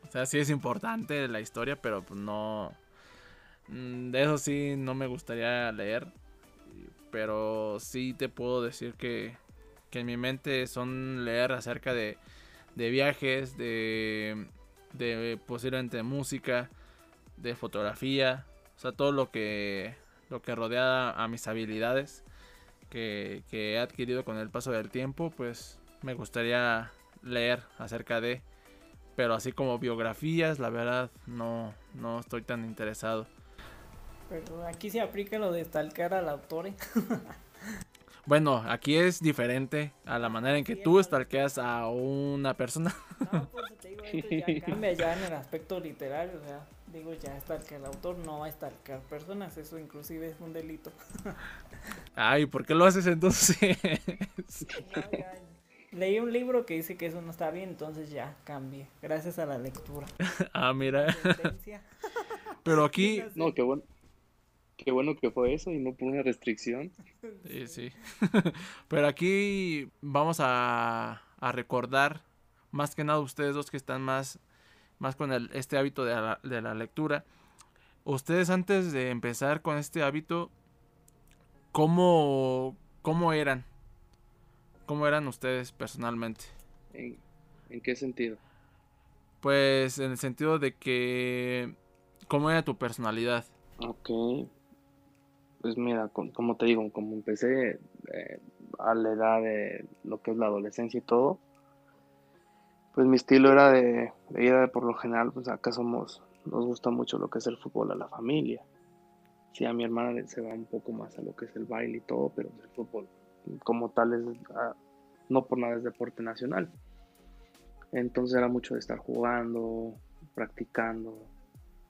O sea, sí es importante la historia, pero pues no. Mm, de eso sí, no me gustaría leer. Pero sí te puedo decir que, que en mi mente son leer acerca de, de viajes, de, de posiblemente música, de fotografía. O sea, todo lo que, lo que rodea a mis habilidades que, he adquirido con el paso del tiempo, pues me gustaría leer acerca de. Pero así como biografías, la verdad, no, no estoy tan interesado. Pero aquí se aplica lo de stalkear al autor. ¿eh? *laughs* bueno, aquí es diferente a la manera en que tú stalkeas a una persona. *laughs* No, pues te digo, esto ya *laughs* cambia ya en el aspecto literario, o sea. Digo, ya que el autor no va a stalkear personas, eso inclusive es un delito. Ay, ¿por qué lo haces entonces? leí un libro que dice que eso no está bien, entonces ya cambié, gracias a la lectura. ah, mira. Pero aquí... No, qué bueno. Qué bueno que fue eso y no por una restricción. Sí, sí. *laughs* Pero aquí vamos a, a recordar, más que nada ustedes dos que están más más con el, este hábito de la, lectura. Ustedes antes de empezar con este hábito, ¿cómo, cómo eran? ¿Cómo eran ustedes personalmente? ¿En, qué sentido? Pues en el sentido de que... ¿Cómo era tu personalidad? Ok. Pues mira, como te digo, como empecé eh, a la edad de lo que es la adolescencia y todo, pues mi estilo era de, de por lo general, pues acá somos, nos gusta mucho lo que es el fútbol a la familia. Sí, a mi hermana se va un poco más a lo que es el baile y todo, pero el fútbol como tal es, ah, no por nada es deporte nacional. Entonces era mucho de estar jugando, practicando,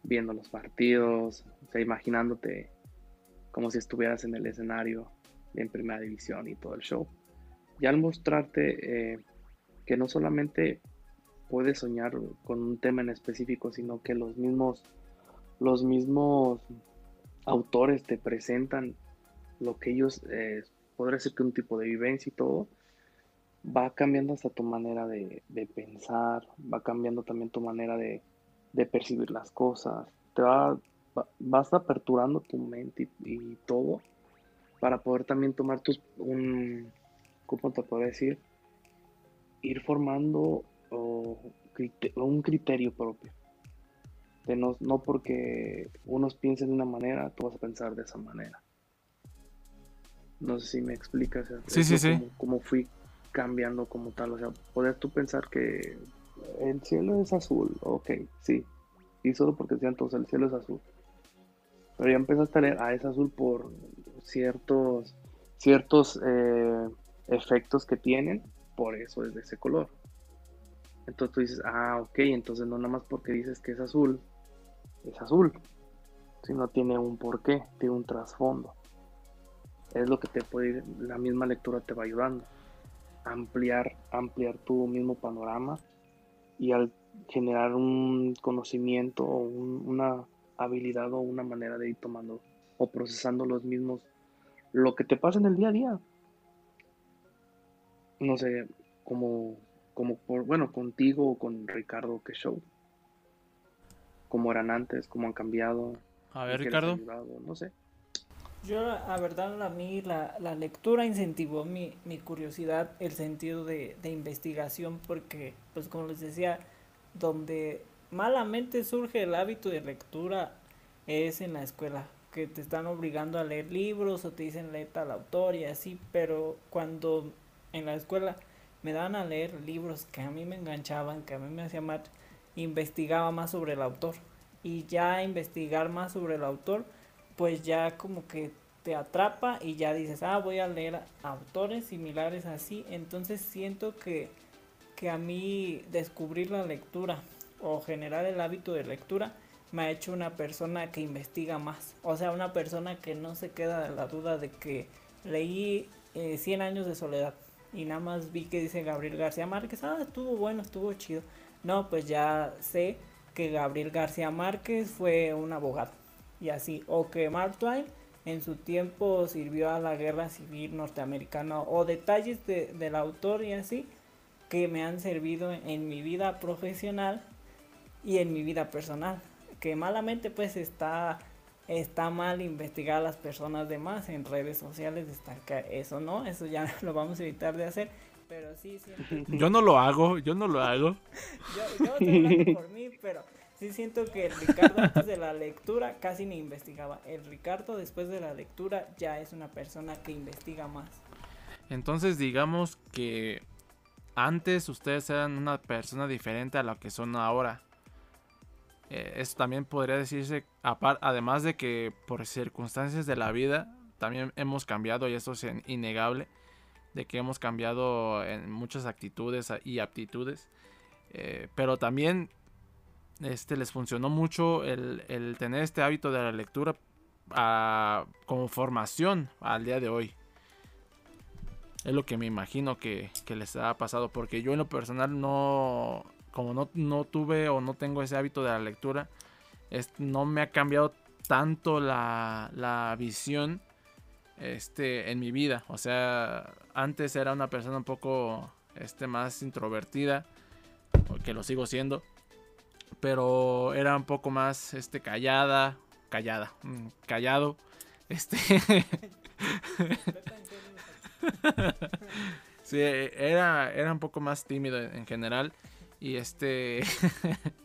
viendo los partidos, o sea, imaginándote como si estuvieras en el escenario en primera división y todo el show. Y al mostrarte eh, que no solamente puedes soñar con un tema en específico, sino que los mismos, los mismos autores te presentan lo que ellos, eh, podría ser que un tipo de vivencia y todo, va cambiando hasta tu manera de, pensar, va cambiando también tu manera de, percibir las cosas, te va, vas aperturando tu mente y, todo para poder también tomar tus, un, ¿cómo te puedo decir? Ir formando un criterio propio. De no, no porque unos piensen de una manera, tú vas a pensar de esa manera. No sé si me explicas. sí, sí, sí. Como, fui cambiando como tal. O sea, poder tú pensar que el cielo es azul. Ok, sí. Y solo porque decían entonces el cielo es azul. Pero ya empezaste a leer, ah, es azul por ciertos, ciertos eh, efectos que tienen. Por eso es de ese color. Entonces tú dices, ah, ok, entonces no nada más porque dices que es azul, es azul. Sino tiene un porqué, tiene un trasfondo es lo que te puede ir, la misma lectura te va ayudando. Ampliar, ampliar tu mismo panorama y al generar un conocimiento o una habilidad o una manera de ir tomando o procesando los mismos, lo que te pasa en el día a día. No sé, como, como por, bueno, contigo o con Ricardo, que show. Cómo eran antes, cómo han cambiado. A ver, Ricardo. no sé. Yo, la verdad, a mí la, la lectura incentivó mi, mi, curiosidad, el sentido de, de, investigación, porque, pues como les decía, donde malamente surge el hábito de lectura es en la escuela, que te están obligando a leer libros o te dicen leer al autor y así, pero cuando en la escuela me dan a leer libros que a mí me enganchaban, que a mí me hacían más, investigaba más sobre el autor. Y ya investigar más sobre el autor, pues ya como que te atrapa y ya dices, ah, voy a leer autores similares así. Entonces siento que, que a mí descubrir la lectura o generar el hábito de lectura me ha hecho una persona que investiga más. O sea, una persona que no se queda de la duda de que leí eh, 100 años de soledad y nada más vi que dice Gabriel García Márquez, ah, estuvo bueno, estuvo chido. No, pues ya sé que Gabriel García Márquez fue un abogado y así. O que Mark Twain en su tiempo sirvió a la guerra civil norteamericana o detalles de, del autor y así que me han servido en mi vida profesional y en mi vida personal. Que malamente pues está, está mal investigar a las personas de más en redes sociales, destacar eso no, eso ya *laughs* lo vamos a evitar de hacer. Pero sí, Yo no lo hago, yo no lo hago. *laughs* yo, yo estoy hablando por mí, pero sí siento que el Ricardo antes de la lectura casi ni investigaba. El Ricardo después de la lectura ya es una persona que investiga más. Entonces digamos que antes ustedes eran una persona diferente a lo que son ahora. Eh, eso también podría decirse, además de que por circunstancias de la vida también hemos cambiado y eso es innegable, de que hemos cambiado en muchas actitudes y aptitudes. Eh, pero también este, les funcionó mucho el, tener este hábito de la lectura como formación al día de hoy. Es lo que me imagino que, les ha pasado. Porque yo en lo personal no. Como no, no, tuve o no tengo ese hábito de la lectura. no me ha cambiado tanto la, la visión este, en mi vida. O sea, antes era una persona un poco este, más introvertida. Que lo sigo siendo pero era un poco más este callada, callada, mm, callado. Este *laughs* Sí, era era un poco más tímido en general y este *laughs*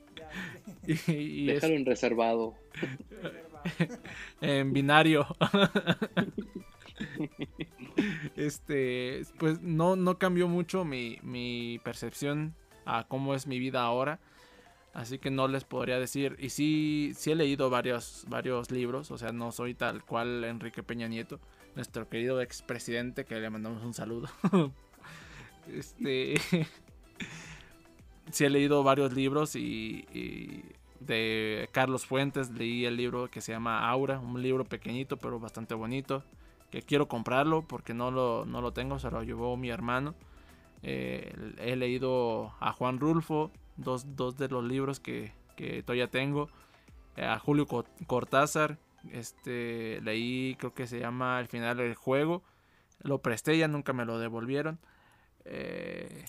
y, Déjalo en reservado. en binario. *laughs* este, pues no, no cambió mucho mi, mi percepción a cómo es mi vida ahora. Así que no les podría decir. Y sí, sí he leído varios, varios libros. O sea, no soy tal cual Enrique Peña Nieto. Nuestro querido expresidente, que le mandamos un saludo. *laughs* este. Sí he leído varios libros y, de Carlos Fuentes leí el libro que se llama Aura, un libro pequeñito pero bastante bonito, que quiero comprarlo porque no lo, no lo tengo, se lo llevó mi hermano. Eh, he leído a Juan Rulfo, dos, de los libros que, todavía tengo. Eh, a Julio Cortázar, este, leí, creo que se llama El final del juego. Lo presté, ya nunca me lo devolvieron. Eh,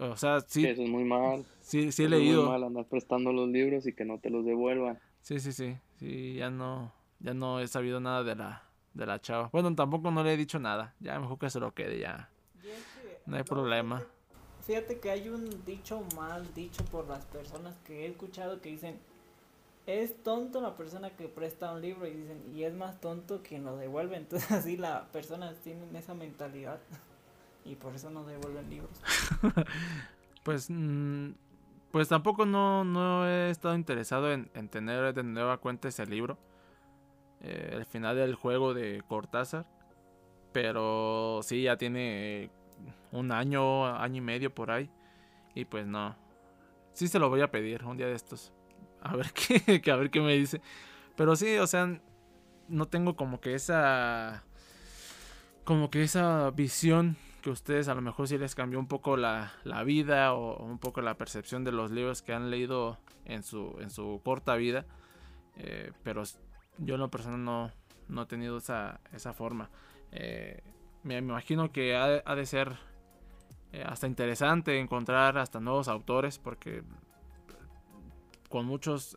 o sea, sí. Eso es muy mal. Sí, sí he leído. Es muy mal andar prestando los libros y que no te los devuelvan. Sí, sí, sí. Sí, ya no, ya no he sabido nada de la, de la chava. Bueno, tampoco no le he dicho nada. Ya mejor que se lo quede, ya. No hay problema. Fíjate que hay un dicho mal dicho por las personas que he escuchado que dicen es tonto la persona que presta un libro y dicen, y es más tonto quien lo devuelve. *laughs* Entonces así la persona tiene esa mentalidad y por eso no devuelven libros. *laughs* pues, mm, pues tampoco no, no he estado interesado en, tener de nueva cuenta ese libro. Eh, el final del juego de Cortázar. Pero sí, ya tiene un año, año y medio por ahí. Y pues no. Sí se lo voy a pedir un día de estos. A ver *laughs* qué, a ver qué me dice. Pero sí, o sea, no tengo como que esa. Como que esa visión que ustedes a lo mejor sí les cambió un poco la, vida o un poco la percepción de los libros que han leído en su, en su corta vida. Eh, pero yo en lo personal no, no he tenido esa, esa forma. Eh, me imagino que ha, de ser eh, hasta interesante encontrar hasta nuevos autores porque con muchos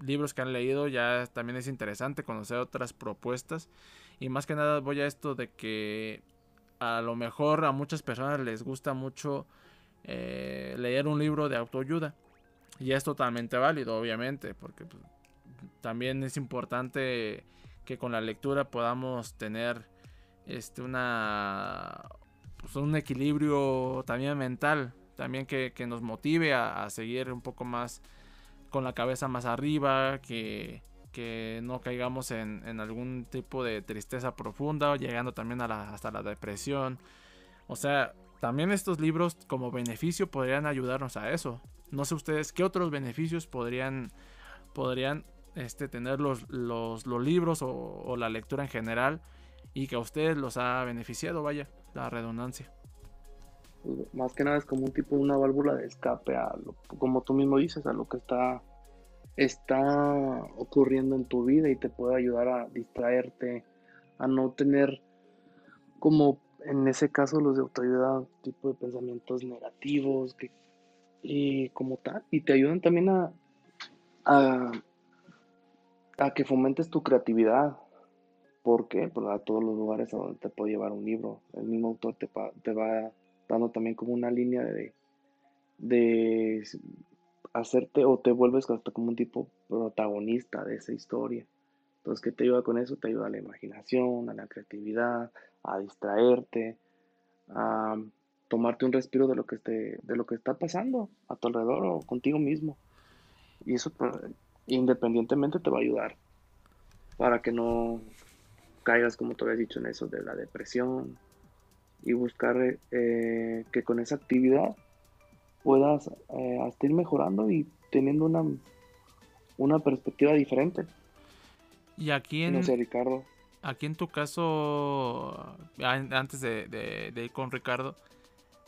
libros que han leído ya también es interesante conocer otras propuestas y más que nada voy a esto de que a lo mejor a muchas personas les gusta mucho eh, leer un libro de autoayuda. Y es totalmente válido, obviamente, porque pues, también es importante que con la lectura podamos tener este una pues, un equilibrio también mental, también que, nos motive a, seguir un poco más con la cabeza más arriba, que, que no caigamos en, algún tipo de tristeza profunda, llegando también a la, hasta la depresión. O sea, también estos libros como beneficio podrían ayudarnos a eso. No sé ustedes qué otros beneficios podrían, podrían este, tener los, los, libros o, o, la lectura en general y que a ustedes los ha beneficiado, vaya, la redundancia. Más que nada es como un tipo una válvula de escape a lo, como tú mismo dices, a lo que está está ocurriendo en tu vida y te puede ayudar a distraerte, a no tener como en ese caso los de autoayuda tipo de pensamientos negativos que, y como tal y te ayudan también a, a, que fomentes tu creatividad. Porque pues, a todos los lugares a donde te puede llevar un libro. El mismo autor te, te va dando también como una línea de, de hacerte o te vuelves hasta como un tipo protagonista de esa historia. Entonces, ¿qué te ayuda con eso? Te ayuda a la imaginación, a la creatividad, a distraerte, a tomarte un respiro de lo que, esté, de lo que está pasando a tu alrededor o contigo mismo. Y eso independientemente te va a ayudar para que no caigas, como te había dicho, en eso de la depresión y buscar eh, que con esa actividad puedas eh, ir mejorando y teniendo una, una perspectiva diferente. Y aquí en, Ricardo. Aquí en tu caso, antes de, ir con Ricardo,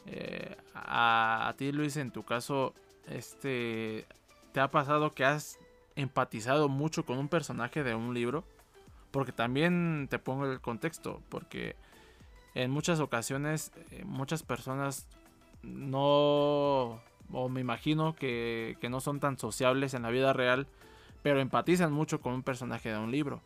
eh, a, ti Luis, en tu caso, este, ¿te ha pasado que has empatizado mucho con un personaje de un libro? Porque también te pongo el contexto, porque en muchas ocasiones eh, muchas personas no, o me imagino que, no son tan sociables en la vida real, pero empatizan mucho con un personaje de un libro.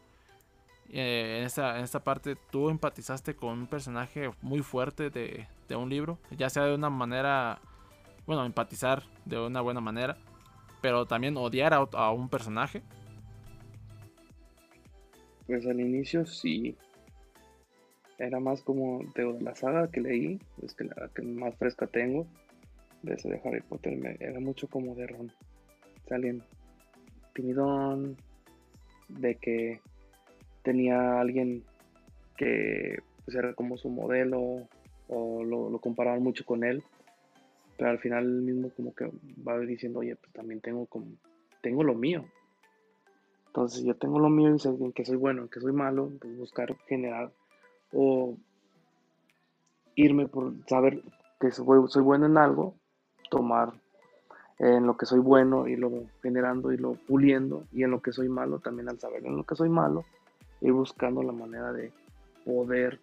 Eh, en, esta, en esta parte, ¿tú empatizaste con un personaje muy fuerte de, un libro? Ya sea de una manera, bueno, empatizar de una buena manera, pero también odiar a un personaje. Pues al inicio sí, era más como de la saga que leí, es que la que más fresca tengo, de ese de Harry Potter, me, era mucho como de Ron. Salían timidón, de que tenía alguien que pues, era como su modelo o lo, lo, comparaban mucho con él, pero al final mismo como que va diciendo, oye, pues también tengo como, tengo lo mío. Entonces yo tengo lo mío y sé en que soy bueno, en que soy malo, pues buscar generar o irme por saber que soy, bueno en algo, tomar en lo que soy bueno y lo generando y lo puliendo y en lo que soy malo también al saber en lo que soy malo ir buscando la manera de poder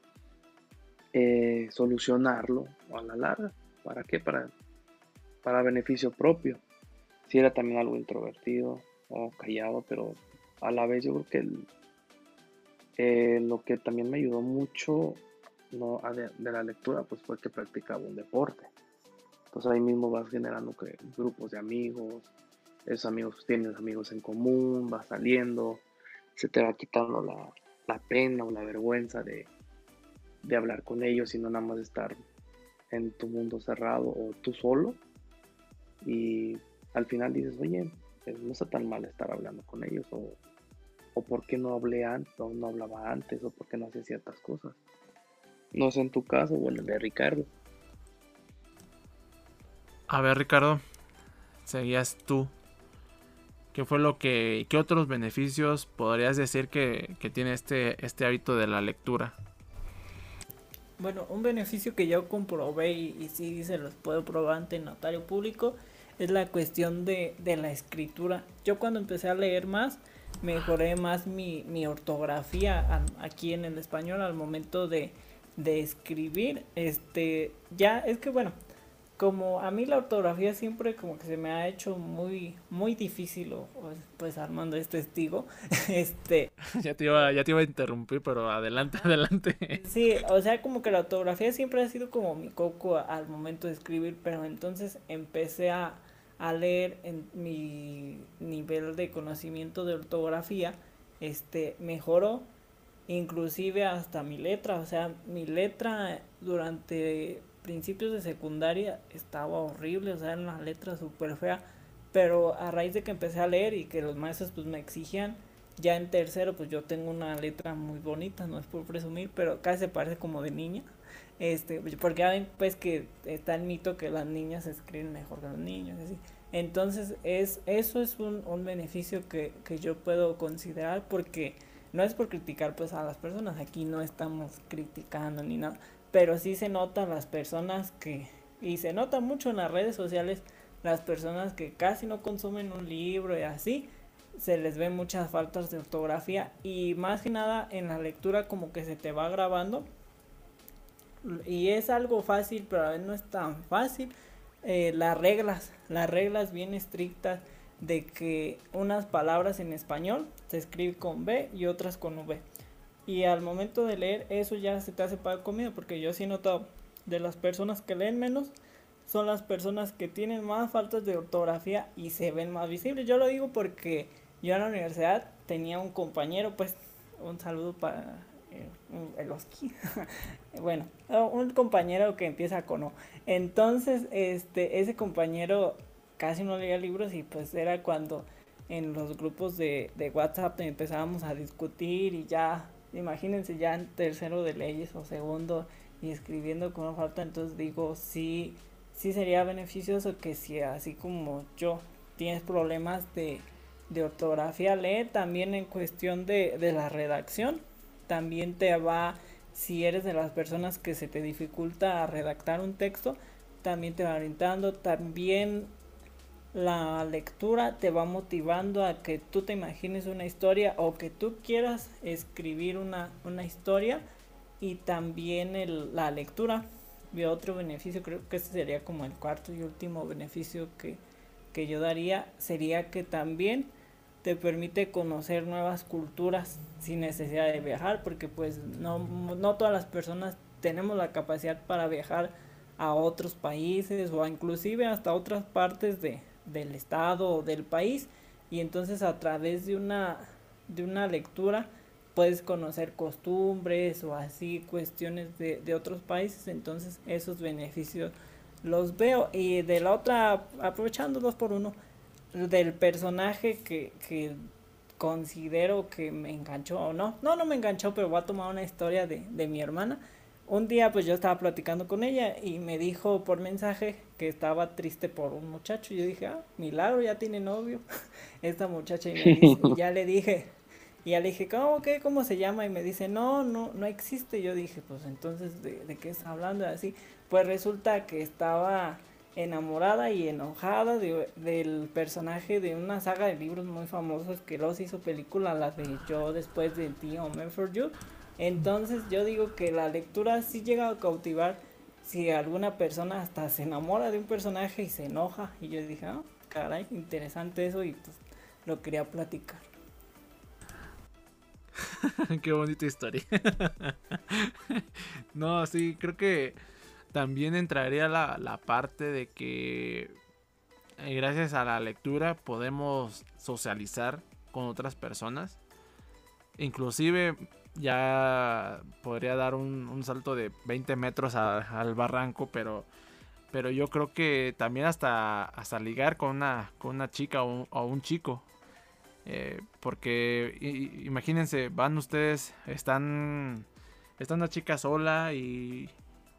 eh, solucionarlo a la larga ¿para qué? para para beneficio propio si era también algo introvertido o callado pero a la vez yo creo que el, eh, lo que también me ayudó mucho no, de, la lectura pues fue que practicaba un deporte. Entonces ahí mismo vas generando grupos de amigos esos amigos, tienes amigos en común, vas saliendo, se te va quitando la, la pena o la vergüenza de, de hablar con ellos y no nada más estar en tu mundo cerrado o tú solo. Y al final dices, oye, pues, no está tan mal estar hablando con ellos o, o por qué no hablé antes o no hablaba antes o por qué no hacía ciertas cosas. No sé en tu caso, bueno, el de Ricardo. A ver, Ricardo, seguías tú. ¿Qué fue lo que, qué otros beneficios podrías decir que, que tiene este, este hábito de la lectura? Bueno, un beneficio que yo comprobé y, y sí se los puedo probar ante notario público es la cuestión de, de, la escritura. Yo cuando empecé a leer más, mejoré más mi, mi ortografía aquí en el español al momento de, de escribir. Este, ya, es que bueno, como a mí la ortografía siempre como que se me ha hecho muy muy difícil o, pues Armando es testigo este *laughs* *laughs* ya te iba ya te iba a interrumpir pero adelante *laughs* adelante sí o sea como que la ortografía siempre ha sido como mi coco al momento de escribir pero entonces empecé a, a leer en mi nivel de conocimiento de ortografía este mejoró inclusive hasta mi letra. O sea mi letra durante principios de secundaria estaba horrible, o sea, en las letras súper fea, pero a raíz de que empecé a leer y que los maestros pues me exigían, ya en tercero pues yo tengo una letra muy bonita, no es por presumir, pero casi se parece como de niña, este, porque ya pues que está el mito que las niñas escriben mejor que los niños, así. Entonces es, eso es un, un beneficio que, que yo puedo considerar porque no es por criticar pues a las personas, aquí no estamos criticando ni nada, pero sí se notan las personas que, y se nota mucho en las redes sociales, las personas que casi no consumen un libro y así, se les ven muchas faltas de ortografía y más que nada en la lectura como que se te va grabando y es algo fácil pero a veces no es tan fácil eh, las reglas las reglas bien estrictas de que unas palabras en español se escribe con B y otras con V y al momento de leer eso ya se te hace para comida porque yo sí he notado de las personas que leen menos son las personas que tienen más faltas de ortografía y se ven más visibles. Yo lo digo porque yo en la universidad tenía un compañero, pues un saludo para el Oski. *laughs* bueno, un compañero que empieza con O. Entonces, este, ese compañero casi no leía libros y pues era cuando en los grupos de, de WhatsApp empezábamos a discutir y ya imagínense ya en tercero de leyes o segundo y escribiendo con falta, entonces digo, sí, sí sería beneficioso que si así como yo tienes problemas de, de ortografía, lee también en cuestión de, de la redacción, también te va, si eres de las personas que se te dificulta redactar un texto, también te va orientando, también la lectura te va motivando a que tú te imagines una historia o que tú quieras escribir una, una historia y también el, la lectura. Y otro beneficio, creo que ese sería como el cuarto y último beneficio que, que yo daría, sería que también te permite conocer nuevas culturas sin necesidad de viajar, porque pues no, no todas las personas tenemos la capacidad para viajar a otros países o inclusive hasta otras partes de, del estado o del país. Y entonces a través de una de una lectura puedes conocer costumbres o así cuestiones de, de otros países. Entonces esos beneficios los veo. Y de la otra aprovechando dos por uno del personaje que, que considero que me enganchó o no no no me enganchó pero voy a tomar una historia de, de mi hermana un día pues yo estaba platicando con ella y me dijo por mensaje que estaba triste por un muchacho. Y yo dije, ah, milagro, ya tiene novio *laughs* esta muchacha. Y, me dice, *laughs* ya le dije, y ya le dije, ¿cómo qué? ¿Cómo se llama? Y me dice, no, no, no existe. Yo dije, pues entonces, ¿de, de qué está hablando? así, pues resulta que estaba enamorada y enojada de, del personaje de una saga de libros muy famosos que los hizo película, la de Yo después de ti, Home for You entonces yo digo que la lectura sí llega a cautivar si alguna persona hasta se enamora de un personaje y se enoja. Y yo dije, ah, caray, interesante eso y pues lo quería platicar. *laughs* Qué bonita historia. *laughs* no, sí, creo que también entraría la, la parte de que eh, gracias a la lectura podemos socializar con otras personas. Inclusive ya podría dar un, salto de 20 metros al barranco, pero, pero yo creo que también hasta, hasta ligar con una, con una chica o un, chico. Eh, porque imagínense, van ustedes, están, está una chica sola y...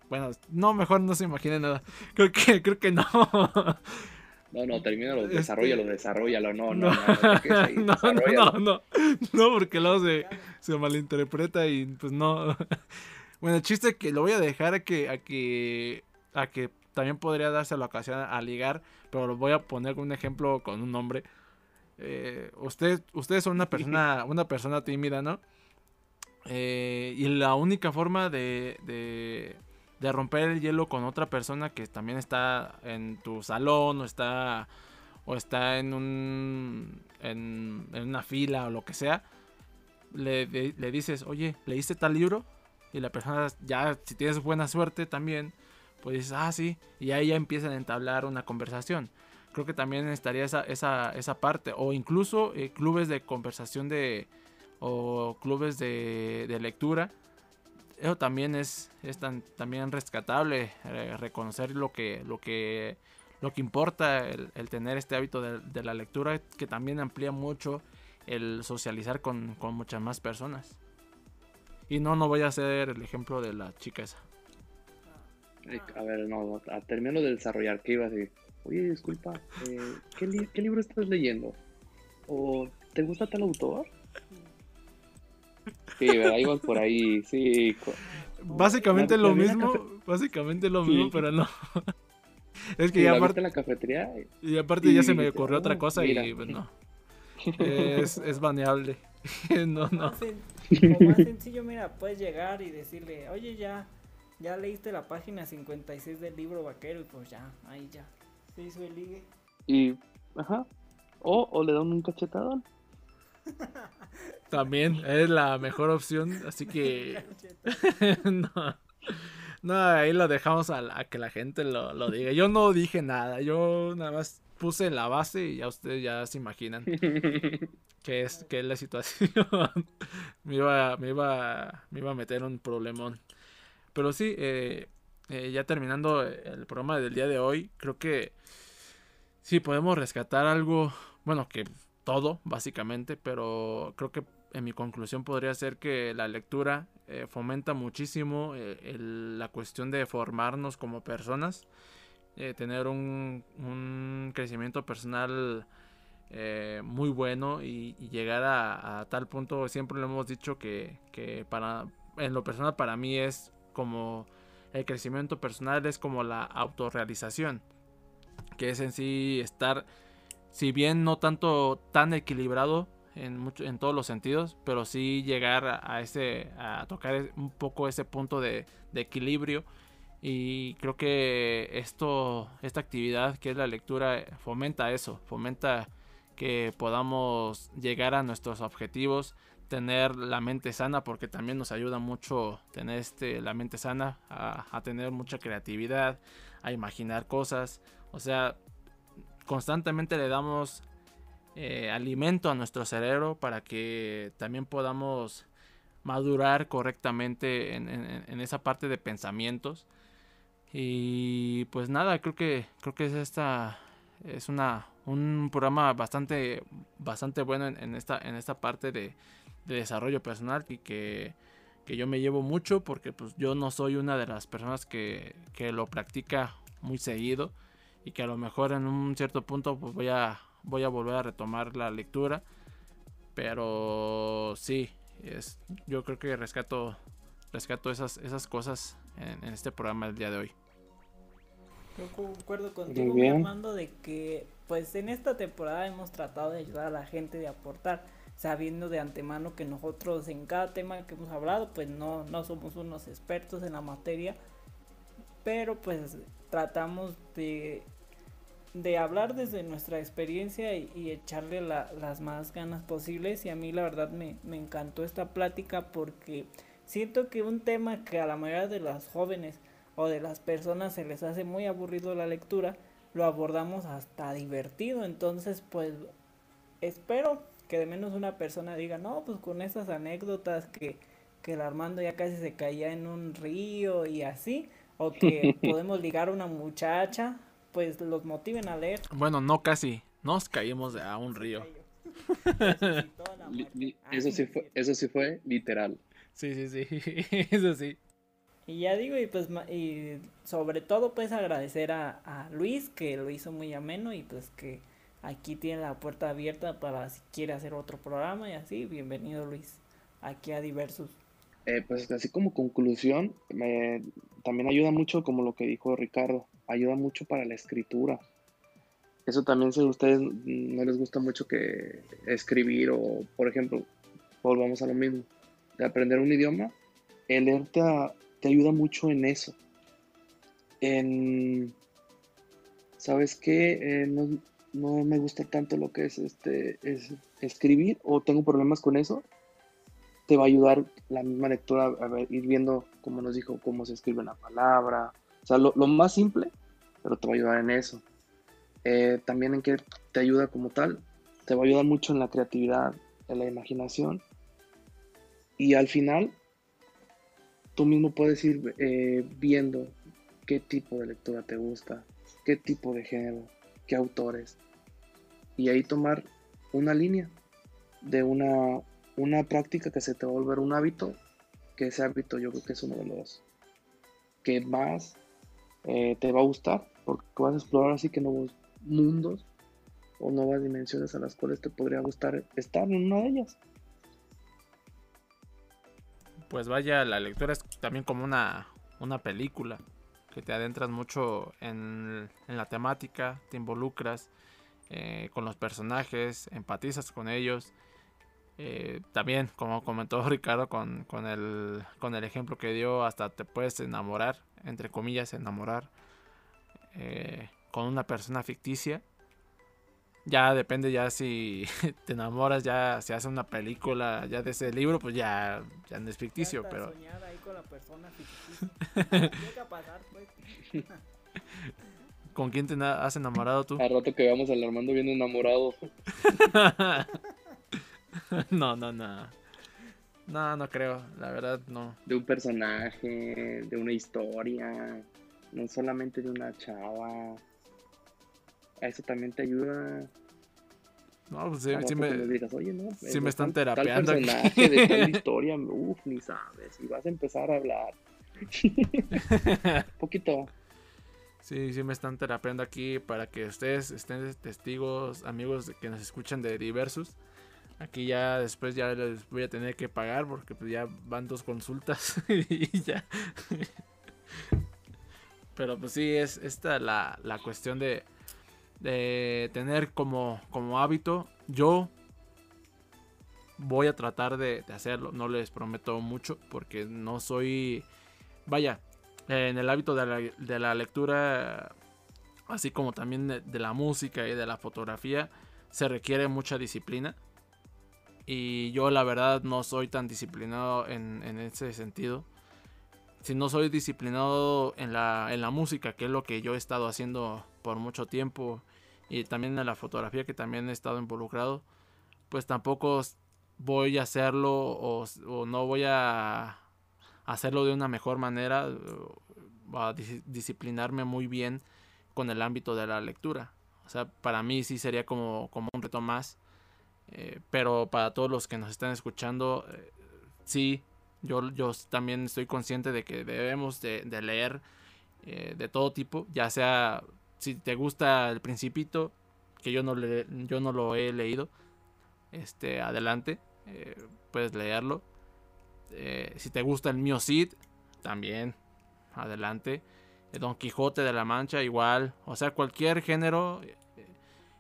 Bueno, no, mejor no se imaginen nada. Creo que, creo que no. No, no, termínalo, este, desarrollalo, desarrollalo, no, no, no, no, no, no, *laughs* porque luego se, se malinterpreta y pues no. *laughs* Bueno, el chiste que lo voy a dejar a que, a que, a que también podría darse la ocasión a ligar, pero lo voy a poner un ejemplo con un nombre. Eh, usted, ustedes son una *laughs* persona, una persona tímida, ¿no? Eh, y la única forma de, de de romper el hielo con otra persona que también está en tu salón o está o está en un en, una fila o lo que sea le, le, dices oye leíste tal libro y la persona ya si tienes buena suerte también pues dices ah sí y ahí ya empiezan a entablar una conversación. Creo que también estaría esa, esa, esa parte o incluso eh, clubes de conversación de o clubes de, de lectura eso también es, es también rescatable, eh, reconocer lo que, lo que, lo que importa, el, tener este hábito de, la lectura, que también amplía mucho el socializar con, muchas más personas. Y no, no voy a hacer el ejemplo de la chica esa. A ver, no, a de desarrollar, ¿qué iba a decir? Oye, disculpa, eh, ¿qué, ¿qué libro estás leyendo? ¿O te gusta tal autor? Sí, ¿verdad? por ahí, sí. Básicamente lo mismo, básicamente lo mismo, pero no. *laughs* es que ya aparte la cafetería y aparte ya se me ocurrió otra oh, cosa y pues no. *laughs* Es, es baneable. *laughs* no, no. O más sencillo, mira, puedes llegar y decirle, oye, ya, ya leíste la página 56 del libro vaquero y pues ya, ahí ya, se hizo el ligue. Y, ajá, o, o le dan un cachetadón. También es la mejor opción, así que *laughs* *laughs* no, no, ahí lo dejamos a, que la gente lo, diga. Yo no dije nada, yo nada más puse la base y ya ustedes ya se imaginan *laughs* qué es, qué es la situación. me, iba, me, iba, me iba a meter un problemón. Pero sí, eh, eh, ya terminando el programa del día de hoy, creo que sí podemos rescatar algo, bueno, que todo, básicamente, pero creo que en mi conclusión podría ser que la lectura eh, fomenta muchísimo eh, la cuestión de formarnos como personas, eh, tener un, crecimiento personal muy bueno y, llegar a, tal punto, siempre lo hemos dicho que, que, para, en lo personal para mí es como el crecimiento personal es como la autorrealización, que es en sí estar si bien no tanto tan equilibrado en, mucho, en todos los sentidos, pero sí llegar a, ese, a tocar un poco ese punto de, equilibrio. Y creo que esto, esta actividad que es la lectura fomenta eso, fomenta que podamos llegar a nuestros objetivos, tener la mente sana, porque también nos ayuda mucho tener este, la mente sana, a, a tener mucha creatividad, a imaginar cosas. O sea, constantemente le damos eh, alimento a nuestro cerebro para que también podamos madurar correctamente en, esa parte de pensamientos. Y pues nada, creo que creo que es esta es una un programa bastante bastante bueno en, esta en esta parte de, desarrollo personal y que, que, yo me llevo mucho porque pues yo no soy una de las personas que, que lo practica muy seguido y que a lo mejor en un cierto punto pues voy a voy a volver a retomar la lectura pero sí es yo creo que rescato rescato esas esas cosas en, este programa del día de hoy. Yo concuerdo contigo mi Armando de que pues en esta temporada hemos tratado de ayudar a la gente de aportar sabiendo de antemano que nosotros en cada tema que hemos hablado pues no no somos unos expertos en la materia pero pues tratamos de, de hablar desde nuestra experiencia y, echarle las más ganas posibles. Y a mí la verdad me, encantó esta plática porque siento que un tema que a la mayoría de las jóvenes o de las personas se les hace muy aburrido la lectura, lo abordamos hasta divertido. Entonces, pues espero que de menos una persona diga, no, pues con esas anécdotas que, que el Armando ya casi se caía en un río y así, o que *laughs* podemos ligar a una muchacha, pues los motiven a leer. Bueno, no casi, nos caímos a un río. *laughs* Eso sí fue, eso sí fue literal. Sí, sí, sí, *laughs* eso sí. Y ya digo, y pues y sobre todo pues agradecer a, a Luis que lo hizo muy ameno y pues que aquí tiene la puerta abierta para si quiere hacer otro programa y así, bienvenido Luis, aquí a Diversus. Eh, pues así como conclusión, me, también ayuda mucho como lo que dijo Ricardo, ayuda mucho para la escritura. Eso también si a ustedes no les gusta mucho que escribir o, por ejemplo, volvamos a lo mismo, de aprender un idioma, el leer te, ayuda mucho en eso. En, ¿sabes qué? Eh, no, no, me gusta tanto lo que es, este, es escribir o tengo problemas con eso. Te va a ayudar la misma lectura a ir viendo, como nos dijo, cómo se escribe una palabra. Sea, lo, más simple, pero te va a ayudar en eso. Eh, también en que te ayuda como tal, te va a ayudar mucho en la creatividad, en la imaginación. Y al final, tú mismo puedes ir eh, viendo qué tipo de lectura te gusta, qué tipo de género, qué autores. Y ahí tomar una línea de una, una práctica que se te va a volver un hábito, que ese hábito yo creo que es uno de los que más eh, te va a gustar, porque vas a explorar así que nuevos mundos o nuevas dimensiones a las cuales te podría gustar estar en una de ellas. Pues vaya, la lectura es también como una, una película que te adentras mucho en, la temática, te involucras eh, con los personajes, empatizas con ellos. Eh, también, como comentó *laughs* Ricardo con, con, el, con el ejemplo que dio, hasta te puedes enamorar, entre comillas, enamorar eh, con una persona ficticia. Ya depende ya si *laughs* te enamoras, ya se hace una película ya de ese libro, pues ya, ya no es ficticio, pero... *laughs* Pues. *laughs* ¿Con quién te has enamorado tú? A rato que vamos al Armando bien enamorado. no, no, no. No, no creo, la verdad no. De un personaje, de una historia, no solamente de una chava. A eso también te ayuda. No, pues sí, sí me, Oye, no, sí me están terapeando. Tal personaje de tal *laughs* historia, uff, ni sabes. Y vas a empezar a hablar. *laughs* poquito. Sí, sí me están terapeando aquí para que ustedes estén testigos, amigos que nos escuchan de diversos. Aquí ya después ya les voy a tener que pagar porque pues ya van dos consultas *laughs* y ya. Pero pues sí, es esta la, la cuestión de, de tener como, como hábito. Yo voy a tratar de, de hacerlo, no les prometo mucho porque no soy vaya, en el hábito de la, lectura, así como también de, la música y de la fotografía, se requiere mucha disciplina. Y yo la verdad no soy tan disciplinado en, ese sentido. Si no soy disciplinado en la, en la música, que es lo que yo he estado haciendo por mucho tiempo, y también en la fotografía, que también he estado involucrado, pues tampoco voy a hacerlo o no voy a hacerlo de una mejor manera, a disciplinarme muy bien con el ámbito de la lectura. O sea, para mí sí sería como, como un reto más. Eh, pero para todos los que nos están escuchando, eh, sí, yo, yo también estoy consciente de que debemos de, leer eh, de todo tipo, ya sea si te gusta el principito, que yo no, le, yo no lo he leído, este, adelante, puedes leerlo. Si te gusta el Mio Cid, también adelante. Don Quijote de la Mancha, igual. O sea, cualquier género,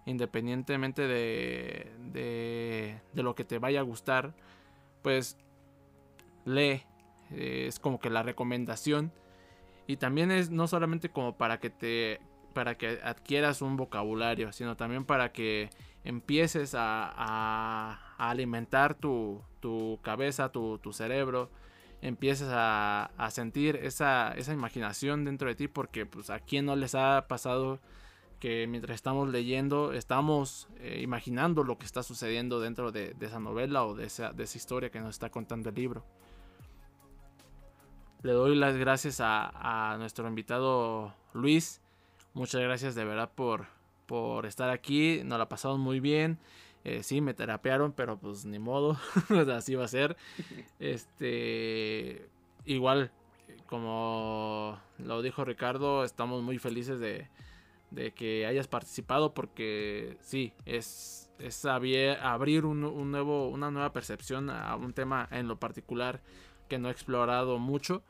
independientemente de, de, de, lo que te vaya a gustar, pues lee. es como que la recomendación. Y también es no solamente como para que te para que adquieras un vocabulario, sino también para que empieces a, alimentar tu, cabeza, tu, cerebro, empieces a, sentir esa, imaginación dentro de ti, porque pues a quien no les ha pasado que mientras estamos leyendo estamos eh, imaginando lo que está sucediendo dentro de, esa novela o de esa, de esa, historia que nos está contando el libro. Le doy las gracias a, nuestro invitado Luis. Muchas gracias de verdad por, por estar aquí. Nos la pasamos muy bien. Eh, sí, me terapearon, pero pues ni modo. *laughs* Así va a ser. Este. Igual, como lo dijo Ricardo, estamos muy felices de, de que hayas participado porque sí, es, es abrir un, nuevo, una nueva percepción a un tema en lo particular que no he explorado mucho.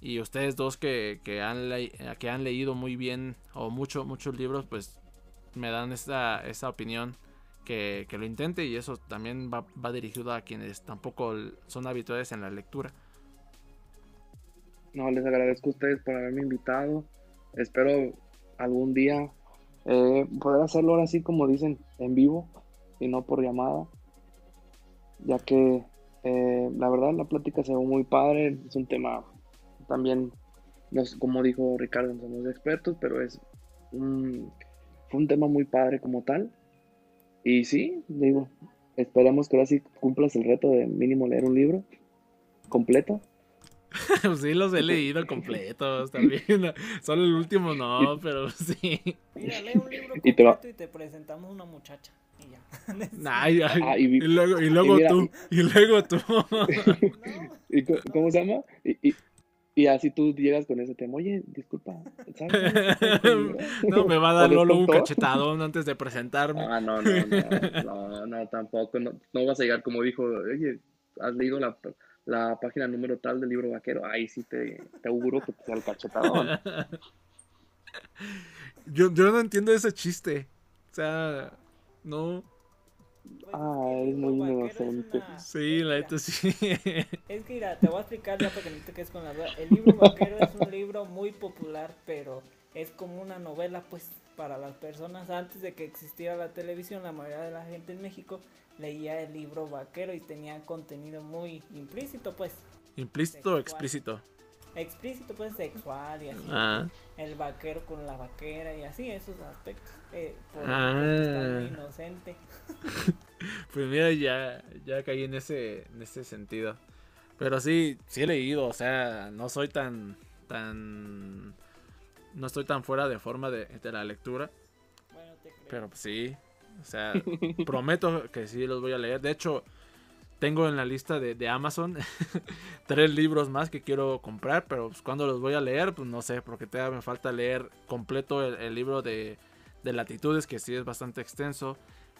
Y ustedes dos que, que, han, que han leído muy bien o mucho, muchos libros, pues me dan esta, esta opinión que, que, lo intente y eso también va, va dirigido a quienes tampoco son habituales en la lectura. No, les agradezco a ustedes por haberme invitado. Espero algún día eh, poder hacerlo ahora sí como dicen, en vivo y no por llamada, ya que eh, la verdad la plática se ve muy padre, es un tema también, como dijo Ricardo, no somos expertos, pero es un, fue un tema muy padre como tal. Y sí, digo, esperemos que ahora sí cumplas el reto de mínimo leer un libro completo *laughs* sí, los he *laughs* leído completos también. Solo el último no, *laughs* pero sí. Mira, lee un libro completo y te, presentamos una muchacha. Y ya. Ay, ah, y, luego, y luego tú. Y, luego tú. ¿Y ¿Cómo se llama? Y, y, así tú llegas con ese tema. Oye, disculpa. no, me va a dar Lolo un cachetadón antes de presentarme. Ah, no, no, no. No, no, tampoco. No, no vas a llegar como dijo. Oye, has leído la la página número tal del libro vaquero, ahí sí te, te auguro que te sea el cachetadón. *laughs* yo, yo no entiendo ese chiste. O sea, no. Ah, es muy inocente. Sí, la neta sí. *laughs* Es que mira, te voy a explicar ya para que no te quedes con la duda. El libro vaquero es un libro muy popular, pero es como una novela, pues, para las personas antes de que existiera la televisión. La mayoría de la gente en México leía el libro vaquero y tenía contenido muy implícito, pues. ¿Implícito o explícito? Explícito, pues sexual y así. Ah. El vaquero con la vaquera y así, esos aspectos. Eh, por ah. inocente. *laughs* pues mira, ya, ya caí en ese, en ese sentido. Pero sí, sí he leído, o sea, no soy tan, tan, no estoy tan fuera de forma de, de la lectura. Bueno, te creo. Pero pues, sí, o sea, *laughs* prometo que sí los voy a leer. De hecho, tengo en la lista de, Amazon *laughs* tres libros más que quiero comprar, pero pues, cuando los voy a leer, pues no sé, porque todavía me falta leer completo el, libro de, Latitudes, que sí es bastante extenso.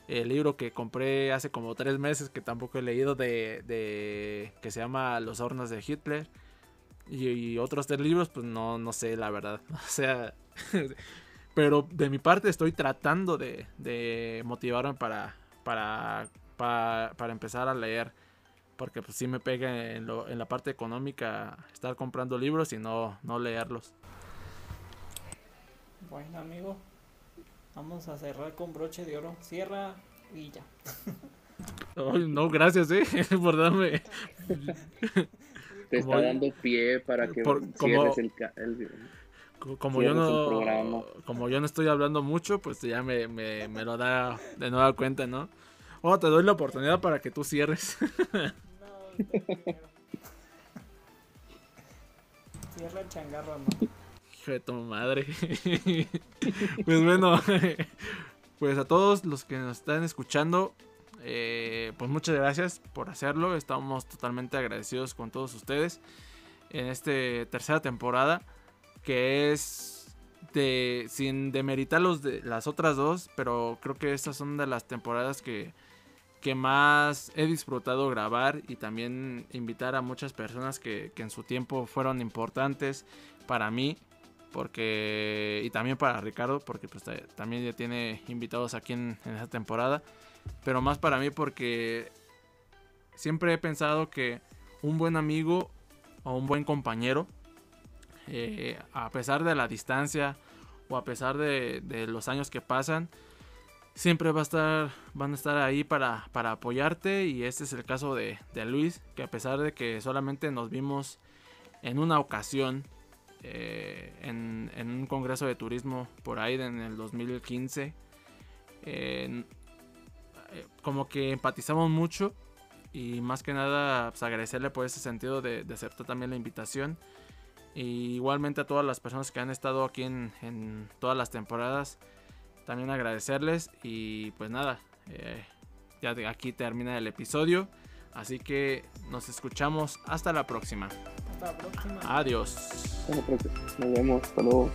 El libro que compré hace como tres meses, que tampoco he leído, de, que se llama Los hornos de Hitler. Y, otros tres libros, pues no, no sé, la verdad. *laughs* O sea, *laughs* Pero de mi parte estoy tratando de, motivarme para, para, para, empezar a leer. Porque pues sí me pega en, lo, en la parte económica estar comprando libros y no, no leerlos. Bueno amigo, vamos a cerrar con broche de oro. Cierra y ya. *laughs* no, gracias, eh, por darme. Te está dando pie para que cierres el, el, como yo no como yo no estoy hablando mucho, pues ya me, me, me, lo da de nueva cuenta, ¿no? Oh, te doy la oportunidad para que tú cierres. *laughs* Cierra el changarro, no. Hijo de tu madre. *laughs* pues bueno, *laughs* pues a todos los que nos están escuchando, eh, pues muchas gracias por hacerlo. Estamos totalmente agradecidos con todos ustedes en esta tercera temporada que es de sin demeritar los de las otras dos, pero creo que estas son de las temporadas que, más he disfrutado grabar y también invitar a muchas personas que, en su tiempo fueron importantes para mí porque y también para Ricardo porque pues también ya tiene invitados aquí en, en esta temporada pero más para mí porque siempre he pensado que un buen amigo o un buen compañero eh, a pesar de la distancia o a pesar de, los años que pasan, siempre va a estar, van a estar ahí para, para apoyarte y este es el caso de, Luis, que a pesar de que solamente nos vimos en una ocasión eh, en, un congreso de turismo por ahí en el 2015. Eh, como que empatizamos mucho y más que nada pues, agradecerle por ese sentido de, aceptar también la invitación. Y igualmente a todas las personas que han estado aquí en, todas las temporadas, también agradecerles y pues nada, eh, ya de aquí termina el episodio. Así que nos escuchamos hasta la próxima. Hasta la próxima. Adiós. Nos vemos. Hasta luego.